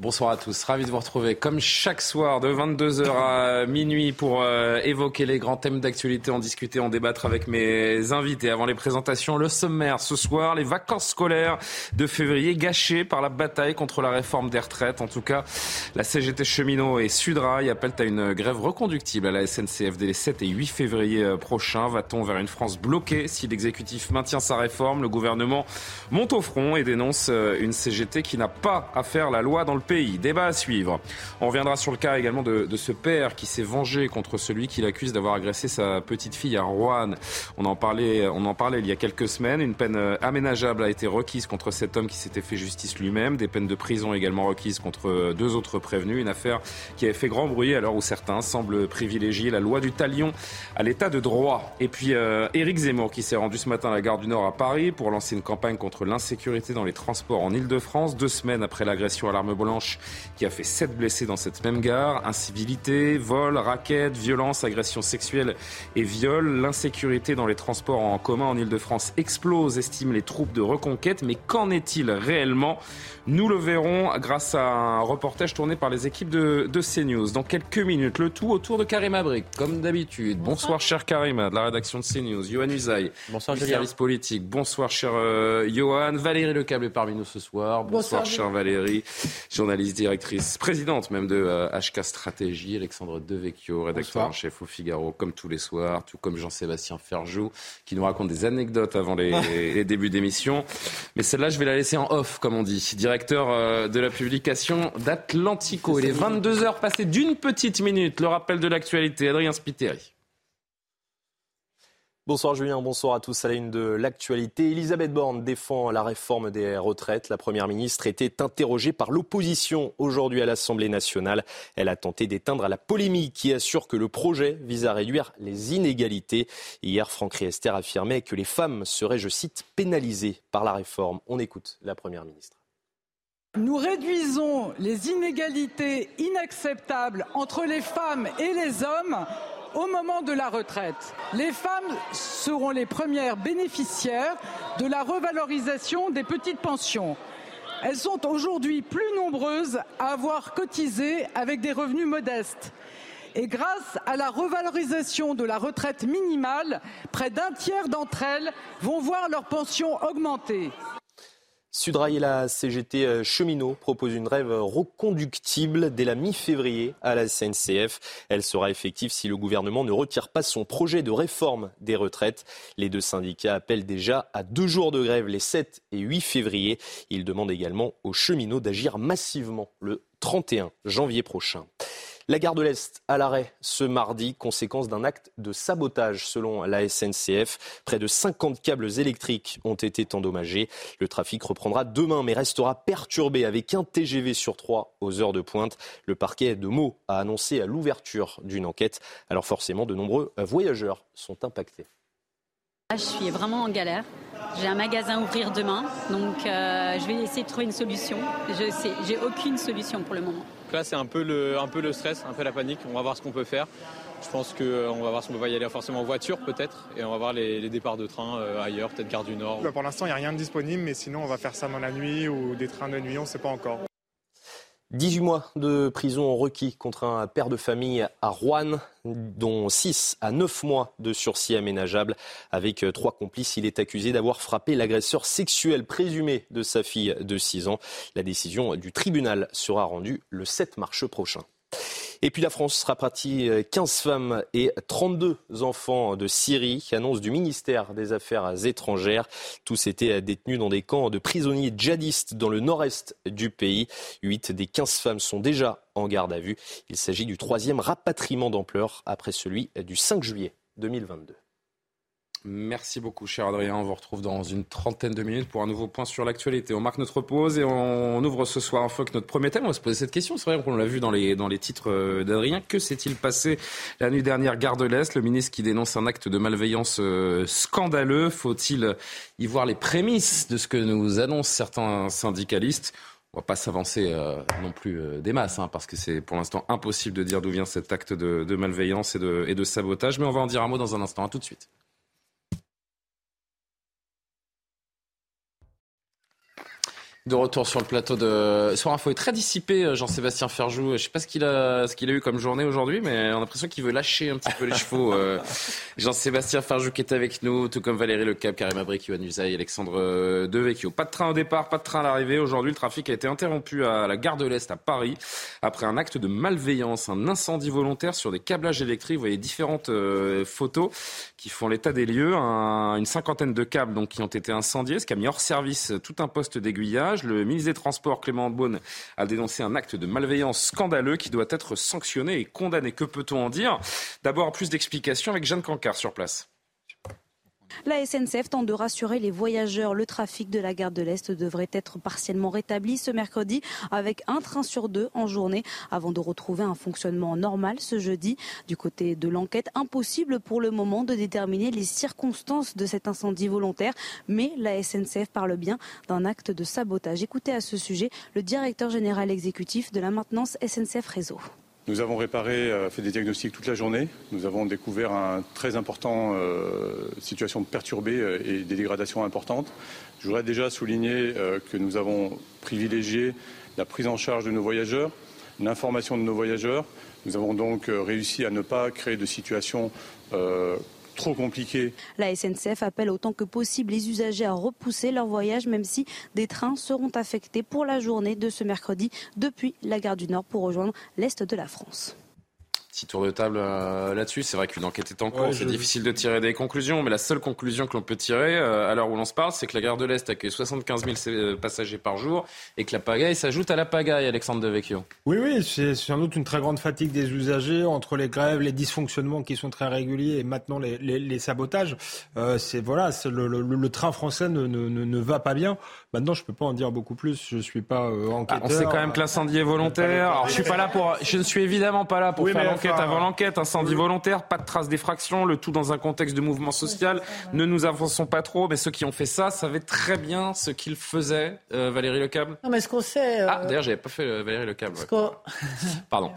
Bonsoir à tous, ravi de vous retrouver comme chaque soir de 22h à minuit pour euh, évoquer les grands thèmes d'actualité, en discuter, en débattre avec mes invités. Avant les présentations, le sommaire ce soir, les vacances scolaires de février gâchées par la bataille contre la réforme des retraites. En tout cas, la CGT cheminot et Sudrail appellent à une grève reconductible à la SNCF dès les 7 et 8 février euh, prochains. Va-t-on vers une France bloquée si l'exécutif maintient sa réforme? Le gouvernement monte au front et dénonce euh, une CGT qui n'a pas à faire la loi dans le pays. Débat à suivre. On reviendra sur le cas également de, ce père qui s'est vengé contre celui qui l'accuse d'avoir agressé sa petite fille à Rouen. On en parlait, on en parlait il y a quelques semaines. Une peine euh, aménageable a été requise contre cet homme qui s'était fait justice lui-même. Des peines de prison également requises contre deux autres prévenus. Une affaire qui avait fait grand bruit l'heure où certains semblent privilégier la loi du talion à l'état de droit. Et puis euh, Éric Zemmour qui s'est rendu ce matin à la gare du Nord à Paris pour lancer une campagne contre l'insécurité dans les transports en Ile-de-France, deux semaines après l'agression à l'arme blanche qui a fait sept blessés dans cette même gare. Incivilité, vol, raquettes, violence, agression sexuelle et viol. L'insécurité dans les transports en commun en Ile-de-France explose, estiment les troupes de reconquête. Mais qu'en est-il réellement? Nous le verrons grâce à un reportage tourné par les équipes de, de CNews. Dans quelques minutes, le tout autour de Karim Abrik, comme d'habitude. Bonsoir, cher Karima, de la rédaction de CNews. Johan Usaï, Bonsoir, du service politique. Bonsoir, cher euh, Johan. Valérie Lecable est parmi nous ce soir. Bonsoir, Bonsoir, chère Valérie, journaliste, directrice, présidente même de euh, HK Stratégie. Alexandre Devecchio, rédacteur en chef au Figaro, comme tous les soirs, tout comme Jean-Sébastien Ferjou, qui nous raconte des anecdotes avant les, les débuts d'émission. Mais celle-là, je vais la laisser en off, comme on dit. Directeur euh, de la publication d'Atlantico. Il est 22 heures passées d'une petite minute. Le rappel de l'actualité, Adrien Spiteri. Bonsoir Julien, bonsoir à tous. À la une de l'actualité, Elisabeth Borne défend la réforme des retraites. La Première ministre était interrogée par l'opposition aujourd'hui à l'Assemblée nationale. Elle a tenté d'éteindre la polémique qui assure que le projet vise à réduire les inégalités. Hier, Franck Riester affirmait que les femmes seraient, je cite, pénalisées par la réforme. On écoute la Première ministre. Nous réduisons les inégalités inacceptables entre les femmes et les hommes au moment de la retraite. Les femmes seront les premières bénéficiaires de la revalorisation des petites pensions. Elles sont aujourd'hui plus nombreuses à avoir cotisé avec des revenus modestes. Et grâce à la revalorisation de la retraite minimale, près d'un tiers d'entre elles vont voir leur pension augmenter. Sudrail et la CGT euh, cheminot proposent une grève reconductible dès la mi-février à la SNCF. Elle sera effective si le gouvernement ne retire pas son projet de réforme des retraites. Les deux syndicats appellent déjà à deux jours de grève les 7 et 8 février. Ils demandent également aux cheminots d'agir massivement le 31 janvier prochain. La gare de l'Est à l'arrêt ce mardi, conséquence d'un acte de sabotage selon la SNCF. Près de 50 câbles électriques ont été endommagés. Le trafic reprendra demain mais restera perturbé avec un TGV sur trois aux heures de pointe. Le parquet de Meaux a annoncé l'ouverture d'une enquête. Alors forcément, de nombreux voyageurs sont impactés. Ah, Je suis vraiment en galère. J'ai un magasin à ouvrir demain, donc euh, je vais essayer de trouver une solution. Je sais, j'ai aucune solution pour le moment. Donc Là, c'est un peu, le, un peu le stress, un peu la panique. On va voir ce qu'on peut faire. Je pense qu'on va voir si on peut pas y aller forcément en voiture, peut-être, et on va voir les, les départs de train euh, ailleurs, peut-être Gare du Nord. Bah, Pour l'instant, il n'y a rien de disponible, mais sinon, on va faire ça dans la nuit ou des trains de nuit, on ne sait pas encore. 18 mois de prison requis contre un père de famille à Rouen, dont 6 à 9 mois de sursis aménageable. Avec euh, trois complices, il est accusé d'avoir frappé l'agresseur sexuel présumé de sa fille de 6 ans. La décision du tribunal sera rendue le 7 mars prochain. Et puis la France rapatrie 15 femmes et 32 enfants de Syrie, annonce du ministère des Affaires étrangères. Tous étaient détenus dans des camps de prisonniers djihadistes dans le nord-est du pays. 8 des 15 femmes sont déjà en garde à vue. Il s'agit du troisième rapatriement d'ampleur après celui du 5 juillet 2022. Merci beaucoup, cher Adrien. On vous retrouve dans une trentaine de minutes pour un nouveau point sur l'actualité. On marque notre pause et on ouvre ce soir fois que notre premier thème. On va se poser cette question. C'est vrai qu'on l'a vu dans les, dans les titres euh, d'Adrien. Que s'est-il passé la nuit dernière, Gare de l'Est Le ministre qui dénonce un acte de malveillance euh, scandaleux. Faut-il y voir les prémices de ce que nous annoncent certains syndicalistes? On va pas s'avancer euh, non plus des masses, hein, parce que c'est pour l'instant impossible de dire d'où vient cet acte de, de malveillance et de, et de sabotage. Mais on va en dire un mot dans un instant. À tout de suite. De retour sur le plateau de Soir Info est très dissipé, euh, Jean-Sébastien Ferjou. Je sais pas ce qu'il a, ce qu'il a eu comme journée aujourd'hui, mais on a l'impression qu'il veut lâcher un petit peu les chevaux. Euh, Jean-Sébastien Ferjou qui est avec nous, tout comme Valérie Lecap, Karim Abrik, Yohann Usaï, Alexandre euh, Devecchio. Pas de train au départ, pas de train à l'arrivée. Aujourd'hui, le trafic a été interrompu à la gare de l'Est à Paris après un acte de malveillance, un incendie volontaire sur des câblages électriques. Vous voyez différentes photos qui font l'état des lieux. une cinquantaine de câbles donc qui ont été incendiés, ce qui a mis hors service tout un poste d'aiguillage. Le ministre des Transports, Clément Beaune, a dénoncé un acte de malveillance scandaleux qui doit être sanctionné et condamné. Que peut-on en dire? D'abord, plus d'explications avec Jeanne Cancard sur place. La SNCF tente de rassurer les voyageurs. Le trafic de la gare de l'Est devrait être partiellement rétabli ce mercredi avec un train sur deux en journée avant de retrouver un fonctionnement normal ce jeudi. Du côté de l'enquête, impossible pour le moment de déterminer les circonstances de cet incendie volontaire, mais la SNCF parle bien d'un acte de sabotage. Écoutez à ce sujet le directeur général exécutif de la maintenance SNCF Réseau. Nous avons réparé, euh, fait des diagnostics toute la journée. Nous avons découvert un très important euh, situation perturbée euh, et des dégradations importantes. Je voudrais déjà souligner que nous avons privilégié la prise en charge de nos voyageurs, l'information de nos voyageurs. Nous avons donc réussi à ne pas créer de situation La SNCF appelle autant que possible les usagers à repousser leur voyage, même si des trains seront affectés pour la journée de ce mercredi depuis la gare du Nord pour rejoindre l'Est de la France petit tour de table euh, là-dessus. C'est vrai qu'une enquête est en cours, c'est difficile de tirer des conclusions, mais la seule conclusion que l'on peut tirer euh, à l'heure où l'on se parle, c'est que la gare de l'Est accueille 75 000 euh, passagers par jour et que la pagaille s'ajoute à la pagaille, Alexandre Devecchio. Oui, oui, c'est sans doute une très grande fatigue des usagers entre les grèves, les dysfonctionnements qui sont très réguliers et maintenant les, les, sabotages. c'est voilà, le, le, le, train français ne, ne, ne, va pas bien. Maintenant, je peux pas en dire beaucoup plus. Je suis pas enquêteur. Ah, on sait quand même que l'incendie est volontaire. Alors, je suis pas là pour, je ne suis évidemment pas là pour faire l'enquête avant l'enquête, incendie volontaire, pas de traces d'effraction, le tout dans un contexte de mouvement social. Ne nous avançons pas trop, mais ceux qui ont fait ça savaient très bien ce qu'ils faisaient. Euh, Valérie Lecable Non, mais ce qu'on sait. Ah, d'ailleurs, j'avais pas fait euh, Valérie Lecable. Pardon.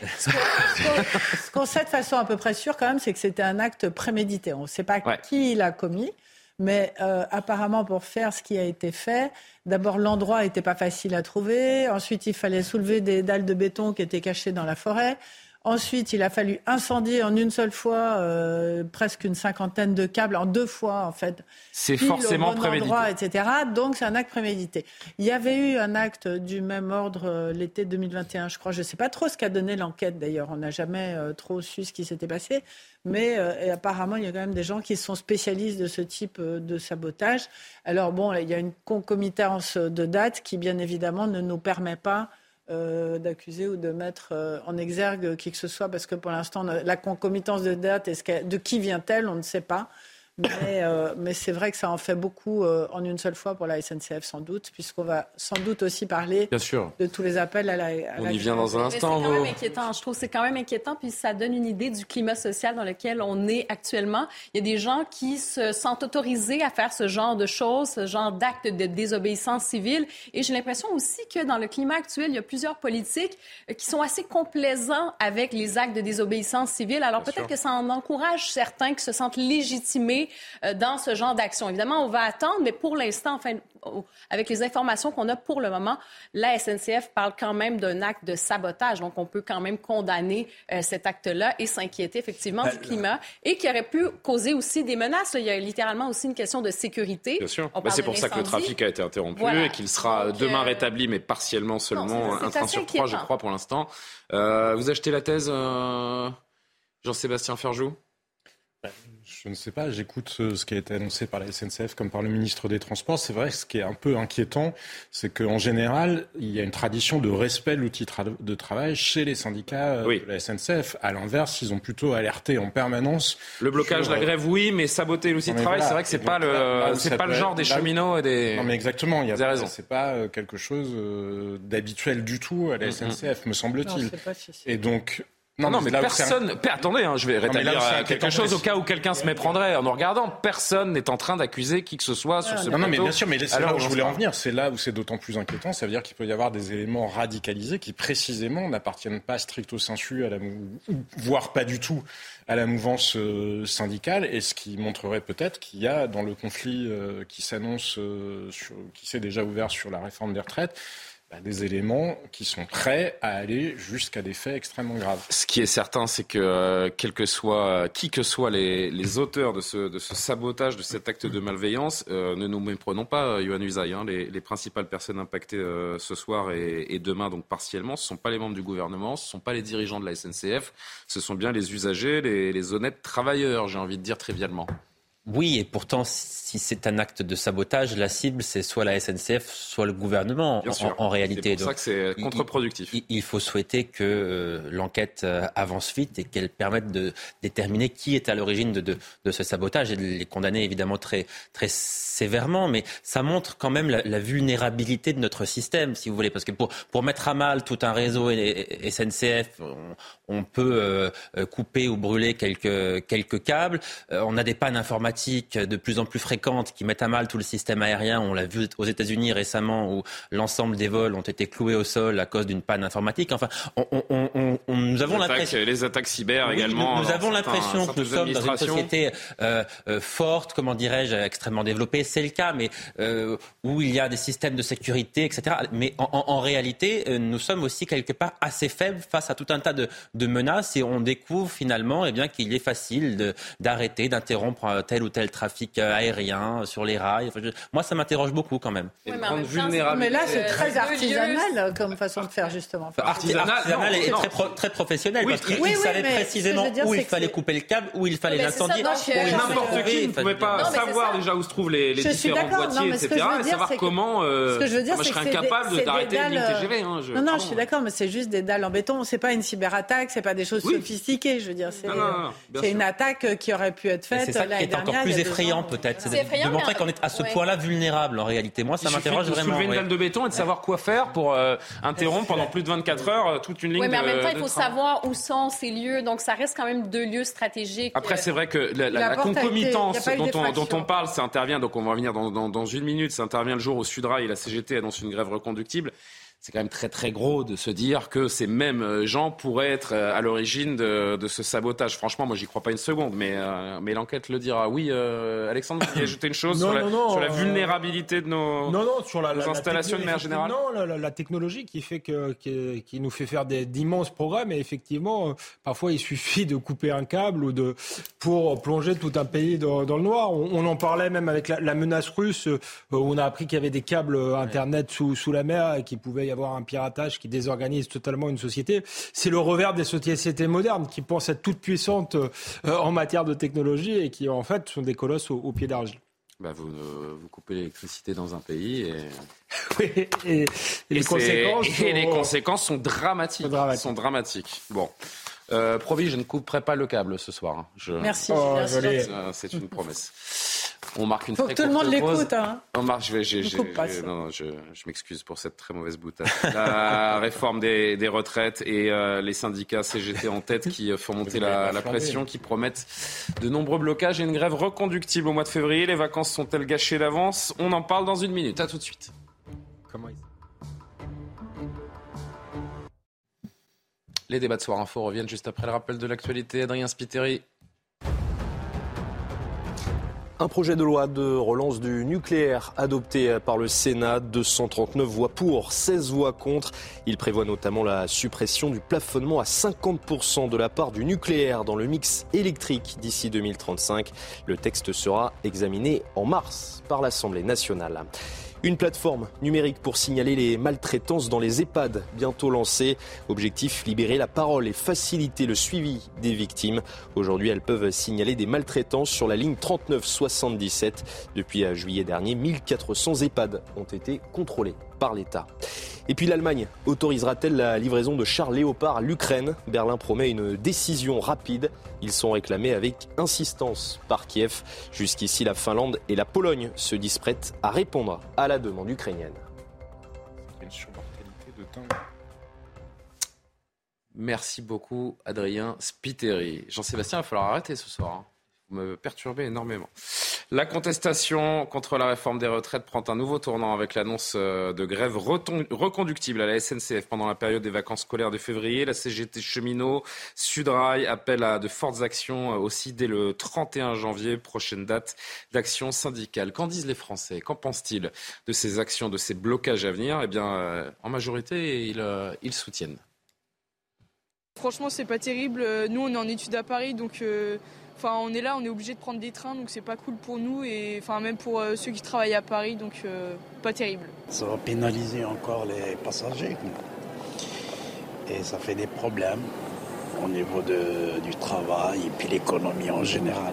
Ce qu'on sait de façon à peu près sûre, quand même, c'est que c'était un acte prémédité. On ne sait pas qui l'a commis. Mais euh, apparemment, pour faire ce qui a été fait, d'abord l'endroit n'était pas facile à trouver. Ensuite, il fallait soulever des dalles de béton qui étaient cachées dans la forêt. Ensuite, il a fallu incendier en une seule fois euh, presque une cinquantaine de câbles, en deux fois en fait. C'est forcément bon prémédité. Endroit, etc. Donc c'est un acte prémédité. Il y avait eu un acte du même ordre euh, l'été 2021, je crois. Je ne sais pas trop ce qu'a donné l'enquête d'ailleurs. On n'a jamais euh, trop su ce qui s'était passé. Mais apparemment, il y a quand même des gens qui sont spécialistes de ce type de sabotage. Alors bon, il y a une concomitance de dates qui, bien évidemment, ne nous permet pas euh, d'accuser ou de mettre euh, en exergue qui que ce soit, parce que pour l'instant, la concomitance de date, de qui vient-elle, on ne sait pas. Euh, mais, c'est vrai que ça en fait beaucoup euh, en une seule fois pour la SNCF, sans doute, puisqu'on va sans doute aussi parler de tous les appels à la. On y vient dans un instant. C'est quand même inquiétant. Je trouve que c'est quand même inquiétant, puis ça donne une idée du climat social dans lequel on est actuellement. Il y a des gens qui se sentent autorisés à faire ce genre de choses, ce genre d'actes de désobéissance civile. Et j'ai l'impression aussi que dans le climat actuel, il y a plusieurs politiques euh, qui sont assez complaisants avec les actes de désobéissance civile. Alors peut-être que ça en encourage certains qui se sentent légitimés euh, dans ce genre d'action. Évidemment, on va attendre, mais pour l'instant, enfin, avec les informations qu'on a pour le moment, la SNCF parle quand même d'un acte de sabotage. Donc, on peut quand même condamner euh, cet acte-là et s'inquiéter effectivement du ben, climat et qui aurait pu causer aussi des menaces. Il y a littéralement aussi une question de sécurité. Bien sûr. Ben, c'est pour ça que le trafic a été interrompu et qu'il sera demain euh, rétabli, mais partiellement seulement, un train sur trois, je crois, pour l'instant. vous achetez la thèse, Jean-Sébastien Ferjou? Je ne sais pas, j'écoute ce qui a été annoncé par la SNCF comme par le ministre des Transports. C'est vrai que ce qui est un peu inquiétant, c'est qu'en général, il y a une tradition de respect de l'outil de travail chez les syndicats euh, de la SNCF. À l'inverse, ils ont plutôt alerté en permanence. Le blocage, la grève, oui, mais saboter l'outil de travail, c'est vrai que c'est pas le, c'est pas le genre des cheminots et des. Non, mais exactement, il y a C'est pas euh, quelque chose euh, d'habituel du tout à la SNCF, me semble-t-il. Et donc, non, non, mais, personne. Attendez, hein, je vais rétablir euh, quelque chose au cas où quelqu'un se méprendrait. En nous regardant, personne n'est en train d'accuser qui que ce soit sur ce Non, non, mais bien sûr, mais c'est là où je voulais en venir. C'est là où c'est d'autant plus inquiétant. Ça veut dire qu'il peut y avoir des éléments radicalisés qui, précisément, n'appartiennent pas stricto sensu à la, voire pas du tout à la mouvance euh, syndicale, et ce qui montrerait peut-être qu'il y a dans le conflit euh, qui s'annonce, qui s'est déjà ouvert sur la réforme des retraites, bah, des éléments qui sont prêts à aller jusqu'à des faits extrêmement graves. Ce qui est certain, c'est que euh, quel que soit, qui que soient les, auteurs de ce, sabotage, de cet acte de malveillance, euh, ne nous méprenons pas, Yohann Usaï. Hein, les, principales personnes impactées euh, ce soir et, demain, donc partiellement, ce ne sont pas les membres du gouvernement, ce ne sont pas les dirigeants de la SNCF, ce sont bien les usagers, les, les honnêtes travailleurs, j'ai envie de dire trivialement. Oui, et pourtant, si c'est un acte de sabotage, la cible, c'est soit la SNCF, soit le gouvernement, en, réalité. C'est pour ça que c'est contre-productif. Il, faut souhaiter que euh, l'enquête euh, avance vite et qu'elle permette de déterminer qui est à l'origine de, de, ce sabotage et de les condamner évidemment très, très sévèrement. Mais ça montre quand même la, vulnérabilité de notre système, si vous voulez. Parce que pour, pour mettre à mal tout un réseau SNCF, on, peut euh, couper ou brûler quelques, quelques câbles. on a des pannes informatiques de plus en plus fréquentes qui mettent à mal tout le système aérien. On l'a vu aux États-Unis récemment où l'ensemble des vols ont été cloués au sol à cause d'une panne informatique. Enfin, on, nous avons l'impression. Les attaques cyber également. Nous, avons l'impression que nous sommes dans une société euh, euh, forte, comment dirais-je, extrêmement développée. C'est le cas, mais euh, où il y a des systèmes de sécurité, etc. Mais en, réalité, nous sommes aussi quelque part assez faibles face à tout un tas de, menaces et on découvre finalement eh bien qu'il est facile d'arrêter, d'interrompre tel ou tel trafic euh, aérien sur les rails. moi, ça m'interroge beaucoup quand même. mais, là, c'est très artisanal comme façon de faire, justement. artisanal, et très, très professionnel. parce qu'il savait précisément où il fallait couper le câble, où il fallait l'incendier. N'importe qui ne pouvait pas savoir déjà où se trouvent les différents boîtiers, etc. Et savoir comment. Euh, je serais incapable d'arrêter une TGV. Hein, non, non, je suis d'accord, mais c'est juste des dalles en béton. C'est pas une cyberattaque, c'est pas des choses sophistiquées. Je veux dire, c'est une attaque qui aurait pu être faite l'année dernière plus effrayant peut-être. C'est de montrer qu'on est à ce point-là vulnérable en réalité. Moi, ça m'interroge vraiment. De soulever une dalle de béton et de savoir quoi faire pour euh, interrompre pendant plus de 24 heures euh, toute une ligne. Oui, mais en même temps, il faut savoir où sont ces lieux. Donc, ça reste quand même deux lieux stratégiques. Après, c'est vrai que la, concomitance dont, on, parle, ça intervient. Donc, on va revenir dans, dans, une minute. Ça intervient le jour où Sudrail et la CGT annoncent une grève reconductible c'est quand même très très gros de se dire que ces mêmes euh, gens pourraient être euh, à l'origine de, ce sabotage. Franchement, moi, j'y crois pas une seconde, mais, euh, mais l'enquête le dira. Oui, Alexandre, vous voulez ajouter une chose sur, la, vulnérabilité de nos, non, non, sur la, installations de manière générale? Non, la, technologie qui, fait que, qui, nous fait faire d'immenses programmes, et effectivement, parfois, il suffit de couper un câble ou de, pour plonger tout un pays dans, le noir. On, en parlait même avec la, menace russe, où on a appris qu'il y avait des câbles Internet sous, sous la mer et qui pouvaient y avoir un piratage qui désorganise totalement une société. C'est le revers des sociétés modernes qui pensent être toutes puissantes euh, en matière de technologie et qui en fait sont des colosses au, pied d'argile. Bah vous, euh, vous coupez l'électricité dans un pays et, oui, et, les, conséquences sont... et les conséquences sont dramatiques. Sont dramatiques. Bon. Euh, promis, je ne couperai pas le câble ce soir. Hein. Je... Merci. Oh, c'est une promesse. On marque une Faut que tout le monde l'écoute. Hein. On marque, je, vais, non, je, je m'excuse pour cette très mauvaise boutade. La réforme des, des retraites et euh, les syndicats CGT en tête qui euh, font monter la, la, pression, qui promettent de nombreux blocages et une grève reconductible au mois de février. Les vacances sont-elles gâchées d'avance? On en parle dans une minute. À tout de suite. Comment Les débats de Soir Info reviennent juste après le rappel de l'actualité. Adrien Spiteri. Un projet de loi de relance du nucléaire adopté par le Sénat, 239 voix pour, 16 voix contre. Il prévoit notamment la suppression du plafonnement à 50% de la part du nucléaire dans le mix électrique d'ici 2035. Le texte sera examiné en mars par l'Assemblée nationale. Une plateforme numérique pour signaler les maltraitances dans les EHPAD, bientôt lancée. Objectif, libérer la parole et faciliter le suivi des victimes. Aujourd'hui, elles peuvent signaler des maltraitances sur la ligne 3977. Depuis juillet dernier, 1400 EHPAD ont été contrôlés par l'État. Et puis l'Allemagne autorisera-t-elle la livraison de chars Léopard à l'Ukraine? Berlin promet une décision rapide. Ils sont réclamés avec insistance par Kiev. Jusqu'ici, la Finlande et la Pologne se disent prêtes à répondre à la demande ukrainienne. Merci beaucoup, Adrien Spiteri. Jean-Sébastien, il va falloir arrêter ce soir. Hein. Me perturbez énormément. La contestation contre la réforme des retraites prend un nouveau tournant avec l'annonce euh, de grève reconductible à la SNCF pendant la période des vacances scolaires de février. La CGT cheminot Sudrail appelle à de fortes actions euh, aussi dès le 31 janvier, prochaine date d'action syndicale. Qu'en disent les Français? Qu'en pensent-ils de ces actions, de ces blocages à venir? Eh bien, euh, en majorité, ils, ils soutiennent. Franchement, c'est pas terrible. Nous, on est en études à Paris, donc Enfin, on est là, on est obligé de prendre des trains, donc c'est pas cool pour nous et enfin même pour euh, ceux qui travaillent à Paris, donc euh, pas terrible. Ça va pénaliser encore les passagers et ça fait des problèmes au niveau du travail et puis l'économie en général.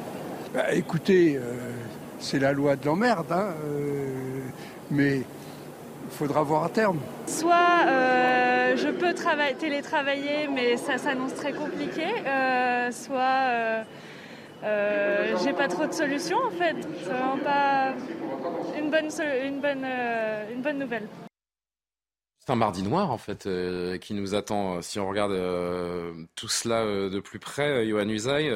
Bah, écoutez, euh, c'est la loi de l'emmerde, hein, mais il faudra voir à terme. Soit je peux télétravailler, mais ça s'annonce très compliqué, soit euh, j'ai pas trop de solutions en fait. C'est vraiment pas une bonne, une bonne, euh, une bonne nouvelle. C'est un mardi noir en fait euh, qui nous attend. Si on regarde tout cela de plus près, Johan Usaï,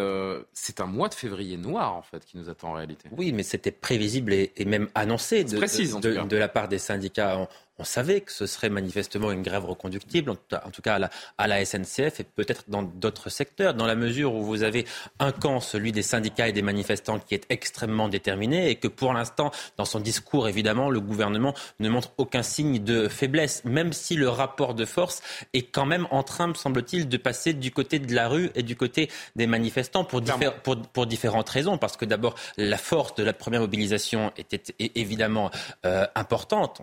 c'est un mois de février noir en fait qui nous attend en réalité. Oui, mais c'était prévisible et, même annoncé de, de, de, la part des syndicats. On savait que ce serait manifestement une grève reconductible, en tout cas à la, SNCF et peut-être dans d'autres secteurs, dans la mesure où vous avez un camp, celui des syndicats et des manifestants, qui est extrêmement déterminé et que pour l'instant, dans son discours, évidemment, le gouvernement ne montre aucun signe de faiblesse, même si le rapport de force est quand même en train, me semble-t-il, de passer du côté de la rue et du côté des manifestants pour, pour, différentes raisons. Parce que d'abord, la force de la première mobilisation était évidemment euh, importante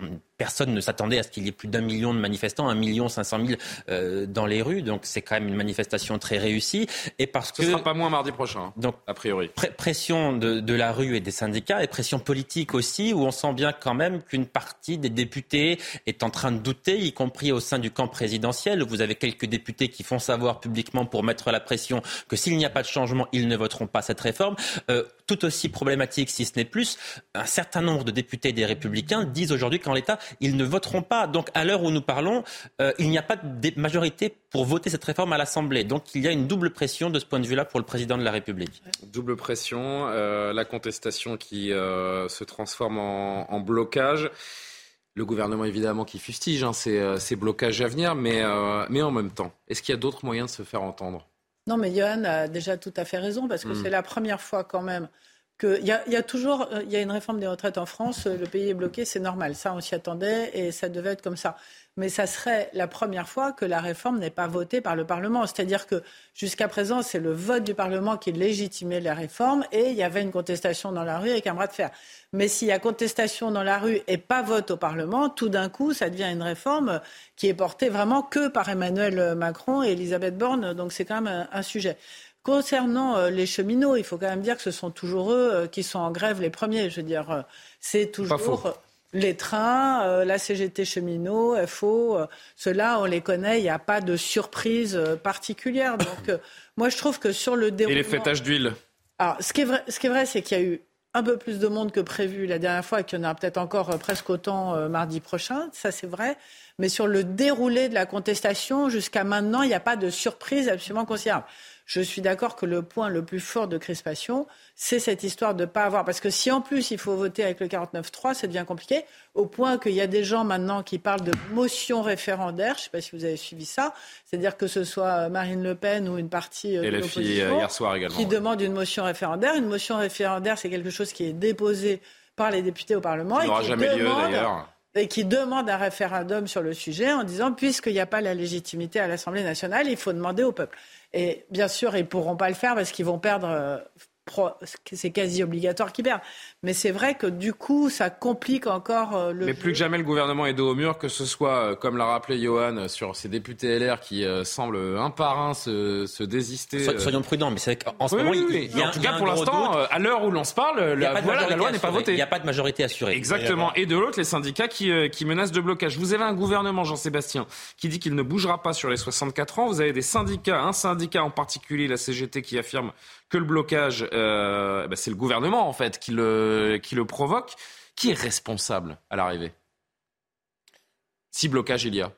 嗯 personne ne s'attendait à ce qu'il y ait plus d'un million de manifestants, un million cinq cent mille euh, dans les rues. Donc c'est quand même une manifestation très réussie. Et parce Ce que sera pas moins mardi prochain. Hein, donc a priori. pression de, de, la rue et des syndicats et pression politique aussi, où on sent bien quand même qu'une partie des députés est en train de douter, y compris au sein du camp présidentiel. Vous avez quelques députés qui font savoir publiquement pour mettre la pression que s'il n'y a pas de changement, ils ne voteront pas cette réforme. Euh, tout aussi problématique, si ce n'est plus, un certain nombre de députés des Républicains disent aujourd'hui qu'en l'État, ils ne voteront pas. Donc à l'heure où nous parlons, euh, il n'y a pas de majorité pour voter cette réforme à l'Assemblée. Donc il y a une double pression de ce point de vue-là pour le président de la République. Double pression, euh, la contestation qui euh, se transforme en, blocage. Le gouvernement, évidemment, qui fustige hein, ces, blocages à venir, mais, mais en même temps, est-ce qu'il y a d'autres moyens de se faire entendre? Non, mais Johan a déjà tout à fait raison, parce que hmm. c'est la première fois quand même il y, a toujours a une réforme des retraites en France, le pays est bloqué, c'est normal, ça on s'y attendait et ça devait être comme ça. Mais ça serait la première fois que la réforme n'est pas votée par le Parlement. C'est-à-dire que jusqu'à présent, c'est le vote du Parlement qui légitimait la réforme et il y avait une contestation dans la rue avec un bras de fer. Mais s'il y a contestation dans la rue et pas vote au Parlement, tout d'un coup, ça devient une réforme qui est portée vraiment que par Emmanuel Macron et Elisabeth Borne. Donc c'est quand même un sujet. Concernant euh, les cheminots, il faut quand même dire que ce sont toujours eux euh, qui sont en grève les premiers. Je veux dire, euh, c'est toujours les trains, la CGT cheminot, FO, ceux-là, on les connaît, il n'y a pas de surprise particulière. Donc, moi, je trouve que sur le déroulement... Et les fêtages d'huile? Alors, ce qui est vrai, ce qui est vrai, c'est qu'il y a eu un peu plus de monde que prévu la dernière fois et qu'il y en aura peut-être encore presque autant mardi prochain. Ça, c'est vrai. Mais sur le déroulé de la contestation, jusqu'à maintenant, il n'y a pas de surprise absolument considérable je suis d'accord que le point le plus fort de crispation, c'est cette histoire de ne pas avoir. Parce que si en plus il faut voter avec le 49-3, ça devient compliqué, au point qu'il y a des gens maintenant qui parlent de motion référendaire. Je ne sais pas si vous avez suivi ça. C'est-à-dire que ce soit Marine Le Pen ou une partie euh, de euh, l'opposition hier soir également, qui demande une motion référendaire. Une motion référendaire, c'est quelque chose qui est déposé par les députés au Parlement. Qui n'aura jamais lieu d'ailleurs et qui demande un référendum sur le sujet en disant puisqu'il n'y a pas la légitimité à l'Assemblée nationale, il faut demander au peuple. Et bien sûr, ils ne pourront pas le faire parce qu'ils vont perdre euh, c'est quasi obligatoire qu'ils perdent. Mais c'est vrai que du coup, ça complique encore euh, le. Mais plus que jamais, le gouvernement est dos au mur, que ce soit, euh, comme l'a rappelé Johan, sur ces députés LR qui euh, semblent un par un se, se désister. soyons prudents, mais c'est qu'en ce moment, il y a, en tout cas, pour l'instant, à l'heure où l'on se parle, la, la loi n'est pas votée. Il n'y a pas de majorité assurée. Exactement. Et de l'autre, les syndicats qui, qui menacent de blocage. Vous avez un gouvernement, Jean-Sébastien, qui dit qu'il ne bougera pas sur les 64 ans. Vous avez des syndicats, un syndicat en particulier, la CGT, qui affirme que le blocage, euh, bah, c'est le gouvernement en fait qui le, qui le provoque. Qui est responsable à l'arrivée? Si blocage il y a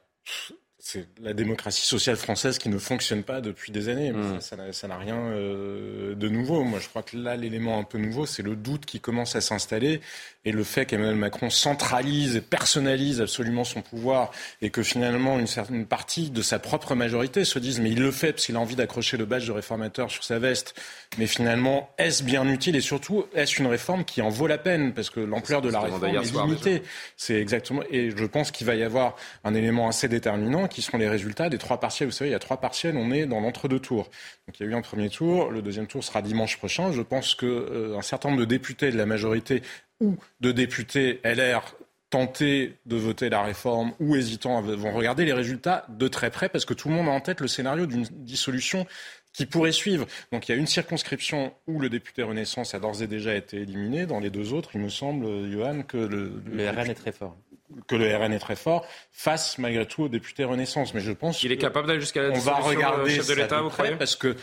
c'est la démocratie sociale française qui ne fonctionne pas depuis des années. Hmm. Ça n'a rien euh, de nouveau. Moi, je crois que là, l'élément un peu nouveau, c'est le doute qui commence à s'installer et le fait qu'Emmanuel Macron centralise et personnalise absolument son pouvoir et que finalement une certaine partie de sa propre majorité se dise mais il le fait parce qu'il a envie d'accrocher le badge de réformateur sur sa veste. Mais finalement, est-ce bien utile et surtout est-ce une réforme qui en vaut la peine? Parce que l'ampleur de la réforme est limitée. C'est exactement et je pense qu'il va y avoir un élément assez déterminant qui seront les résultats des trois partiels. Vous savez, il y a trois partiels, on est dans l'entre-deux tours. Donc il y a eu un premier tour, le deuxième tour sera dimanche prochain. Je pense qu'un euh, certain nombre de députés de la majorité ou de députés LR tentés de voter la réforme ou hésitants vont regarder les résultats de très près parce que tout le monde a en tête le scénario d'une dissolution qui pourrait suivre. Donc il y a une circonscription où le député Renaissance a d'ores et déjà été éliminé. Dans les deux autres, il me semble, Johan, que le, le, RN est très fort. Que le RN est très fort face malgré tout au député Renaissance. Mais je pense qu'il est capable d'aller jusqu'à la on va regarder chef de l'État, vous croyez Parce que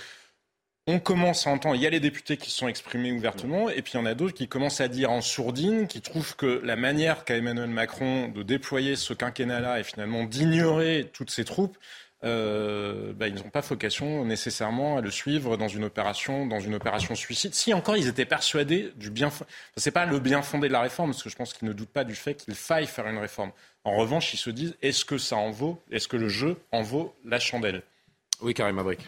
on commence à entendre, il y a les députés qui sont exprimés ouvertement, et puis il y en a d'autres qui commencent à dire en sourdine, qui trouvent que la manière qu'a Emmanuel Macron de déployer ce quinquennat-là et finalement d'ignorer toutes ses troupes, euh, bah, ils n'ont pas vocation nécessairement à le suivre dans une opération, dans une opération suicide. Si encore ils étaient persuadés du bien, enfin, c'est pas le bien fondé de la réforme, parce que je pense qu'ils ne doutent pas du fait qu'il faille faire une réforme. En revanche, ils se disent est-ce que ça en vaut, est-ce que le jeu en vaut la chandelle? Oui, Karim Abrik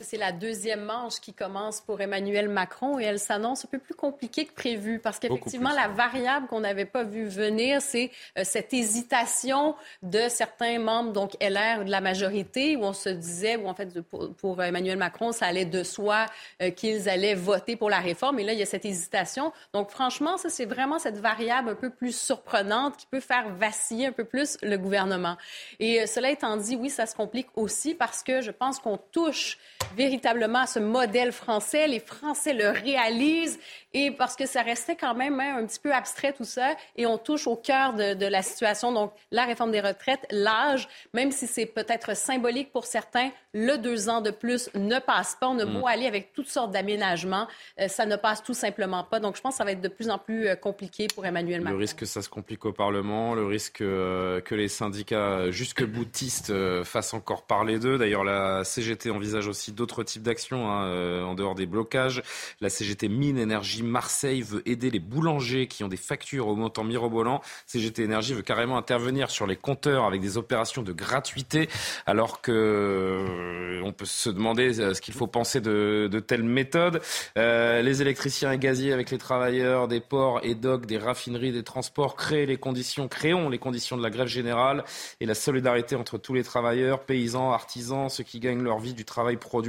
c'est la deuxième manche qui commence pour Emmanuel Macron et elle s'annonce un peu plus compliquée que prévu parce qu'effectivement, la variable qu'on n'avait pas vu venir, c'est euh, cette hésitation de certains membres, donc LR de la majorité, où on se disait, ou en fait, pour, Emmanuel Macron, ça allait de soi euh, qu'ils allaient voter pour la réforme. Et là, il y a cette hésitation. Donc, franchement, ça, c'est vraiment cette variable un peu plus surprenante qui peut faire vaciller un peu plus le gouvernement. Et euh, cela étant dit, oui, ça se complique aussi parce que je pense qu'on touche véritablement ce modèle français. Les Français le réalisent et parce que ça restait quand même hein, un petit peu abstrait tout ça et on touche au cœur de, la situation. Donc, la réforme des retraites, l'âge, même si c'est peut-être symbolique pour certains, le deux ans de plus ne passe pas. On a beau mm. aller avec toutes sortes d'aménagements, euh, ça ne passe tout simplement pas. Donc, je pense que ça va être de plus en plus euh, compliqué pour Emmanuel Macron. Le risque que ça se complique au Parlement, le risque euh, que les syndicats jusque boutistes fassent encore parler d'eux. D'ailleurs, la CGT envisage aussi d'autres types d'actions hein, en dehors des blocages. La CGT mine énergie Marseille veut aider les boulangers qui ont des factures au montant mirobolant. CGT Énergie veut carrément intervenir sur les compteurs avec des opérations de gratuité, alors que euh, on peut se demander euh, ce qu'il faut penser de, telles méthodes. Euh, les électriciens et gaziers avec les travailleurs des ports et docks, des raffineries, des transports, créent les conditions, créons les conditions de la grève générale et la solidarité entre tous les travailleurs, paysans, artisans, ceux qui gagnent leur vie du travail produit.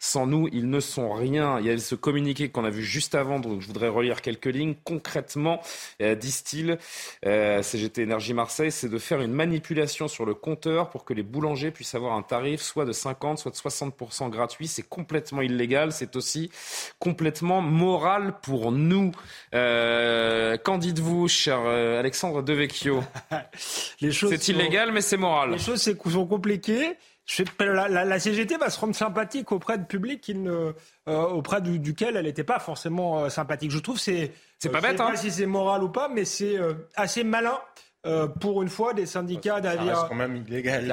Sans nous, ils ne sont rien. Il y a ce communiqué qu'on a vu juste avant, je voudrais relire quelques lignes. Concrètement, euh, disent-ils, euh, CGT Énergie Marseille, c'est de faire une manipulation sur le compteur pour que les boulangers puissent avoir un tarif soit de 50, soit de 60% gratuit. C'est complètement illégal. C'est aussi complètement moral pour nous. Euh, qu'en dites-vous, cher Alexandre Devecchio? C'est illégal, mais c'est moral. Les choses sont compliquées. La, la, CGT va se rendre sympathique auprès de public ne, euh, auprès duquel elle n'était pas forcément euh, sympathique. Je trouve c'est c'est pas bête. Je sais hein. pas si c'est moral ou pas, mais c'est euh, assez malin euh, pour une fois, des syndicats d'avions. Ça reste quand même illégal.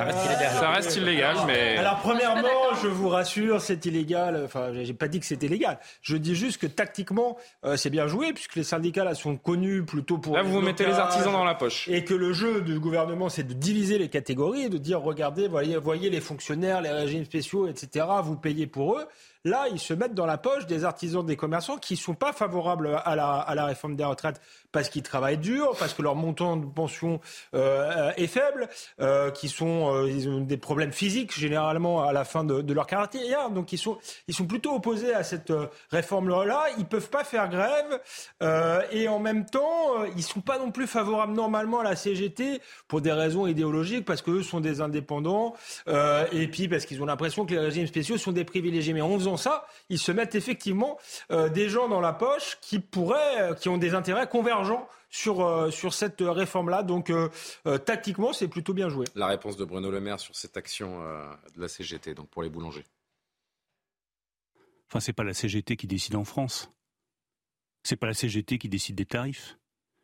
Ça reste illégal, mais. Alors, premièrement, je vous rassure, c'est illégal. Enfin, j'ai pas dit que c'était légal. Je dis juste que tactiquement, euh, c'est bien joué, puisque les syndicats là sont connus plutôt pour. Là, vous vous mettez les artisans dans la poche. Et que le jeu du gouvernement, c'est de diviser les catégories, de dire, regardez, voyez, voyez les fonctionnaires, les régimes spéciaux, etc. Vous payez pour eux. Là, ils se mettent dans la poche des artisans, des commerçants qui sont pas favorables à la, à la réforme des retraites parce qu'ils travaillent dur, parce que leur montant de pension euh, est faible, euh, qui sont, euh, ont des problèmes physiques généralement à la fin de, leur carrière. Donc ils sont, ils sont plutôt opposés à cette euh, réforme-là. Ils peuvent pas faire grève et en même temps, ils sont pas non plus favorables normalement à la CGT pour des raisons idéologiques, parce qu'eux sont des indépendants et puis parce qu'ils ont l'impression que les régimes spéciaux sont des privilégiés. Mais en ça, ils se mettent effectivement des gens dans la poche qui pourraient, qui ont des intérêts convergents sur, euh, sur cette réforme-là. Donc, euh, euh, tactiquement, c'est plutôt bien joué. La réponse de Bruno Le Maire sur cette action de la CGT, donc pour les boulangers. Enfin, c'est pas la CGT qui décide en France. C'est pas la CGT qui décide des tarifs.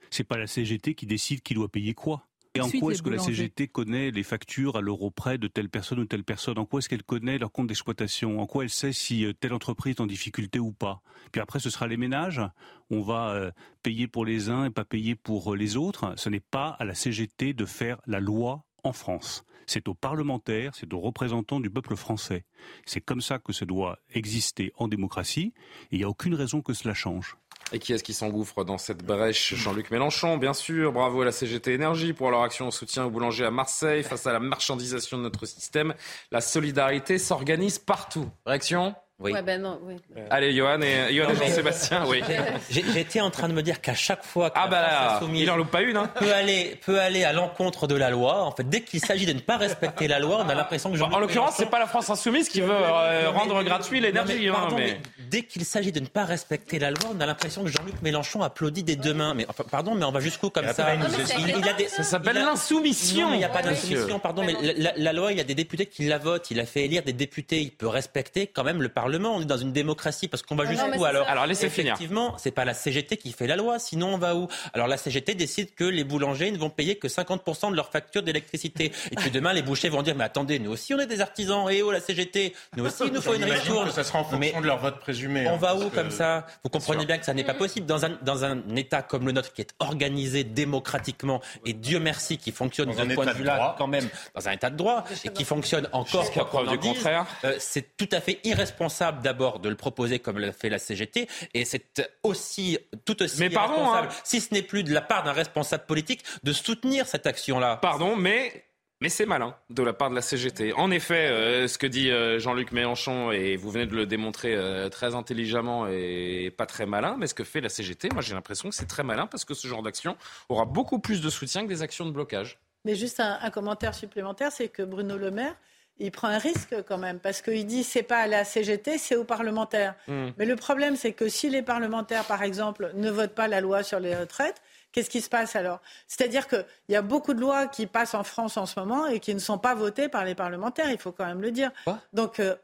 C'est pas la CGT qui décide qui doit payer quoi. Et en quoi est-ce que la CGT connaît les factures à l'euro près de telle personne ou telle personne? En quoi est-ce qu'elle connaît leur compte d'exploitation? En quoi elle sait si euh, telle entreprise est en difficulté ou pas? Puis après, ce sera les ménages. On va euh, payer pour les uns et pas payer pour euh, les autres. Ce n'est pas à la CGT de faire la loi en France. C'est aux parlementaires, c'est aux représentants du peuple français. C'est comme ça que ça doit exister en démocratie et il n'y a aucune raison que cela change. Et qui est-ce qui s'engouffre dans cette brèche Jean-Luc Mélenchon, bien sûr. Bravo à la CGT Énergie pour leur action en soutien aux boulangers à Marseille face à la marchandisation de notre système. La solidarité s'organise partout. Réaction? Oui. ben non, oui. Allez, Johan et, Johan Jean-Sébastien, oui. J'étais en train de me dire qu'à chaque fois que ah bah il en loupe pas une, hein. peut aller peut aller à l'encontre de la loi. En fait, dès qu'il s'agit de ne pas respecter la loi, on a l'impression que. en l'occurrence, c'est pas la France insoumise qui veut euh, rendre gratuit l'énergie. Hein, mais... dès qu'il s'agit de ne pas respecter la loi, on a l'impression que Jean-Luc Mélenchon applaudit des deux mains. Mais enfin, pardon, mais on va jusqu'où comme ça il, a des... Ça s'appelle l'insoumission. Il n'y a pas d'insoumission, pardon. Mais la, la, loi, il y a des députés qui la votent. Il a fait élire des députés. Il peut respecter quand même le Parlement. On est dans une démocratie parce qu'on va ah jusqu'où alors Alors laissez Effectivement, c'est pas la CGT qui fait la loi, sinon on va où? Alors la CGT décide que les boulangers ne vont payer que 50% de leur facture d'électricité. Et puis demain, les bouchers vont dire mais attendez, nous aussi on est des artisans. Et oh la CGT, nous aussi il nous faut une ristourne. ça sera en fonction de leur vote présumé. On hein, va où comme ça? Vous comprenez bien que ça n'est pas possible dans un dans un État comme le nôtre qui est organisé démocratiquement et Dieu merci qui fonctionne de ce point de vue-là quand même dans un État de droit et qui fonctionne encore quoi preuve du contraire. Euh, c'est tout à fait irresponsable d'abord de le proposer comme l'a fait la CGT, et c'est aussi tout aussi mais pardon, hein. si ce n'est plus de la part d'un responsable politique, de soutenir cette action-là. Pardon, mais mais c'est malin de la part de la CGT. En effet, euh, ce que dit euh, Jean-Luc Mélenchon, et vous venez de le démontrer euh, très intelligemment et pas très malin, mais ce que fait la CGT, moi j'ai l'impression que c'est très malin parce que ce genre d'action aura beaucoup plus de soutien que des actions de blocage. Mais juste un, un commentaire supplémentaire, c'est que Bruno Le Maire il prend un risque quand même, parce qu'il dit c'est pas à la CGT, c'est aux parlementaires. Hmm. Mais le problème, c'est que si les parlementaires, par exemple, ne votent pas la loi sur les retraites, qu'est-ce qui se passe alors? C'est-à-dire qu'il y a beaucoup de lois qui passent en France en ce moment et qui ne sont pas votées par les parlementaires, il faut quand même le dire. Donc, euh,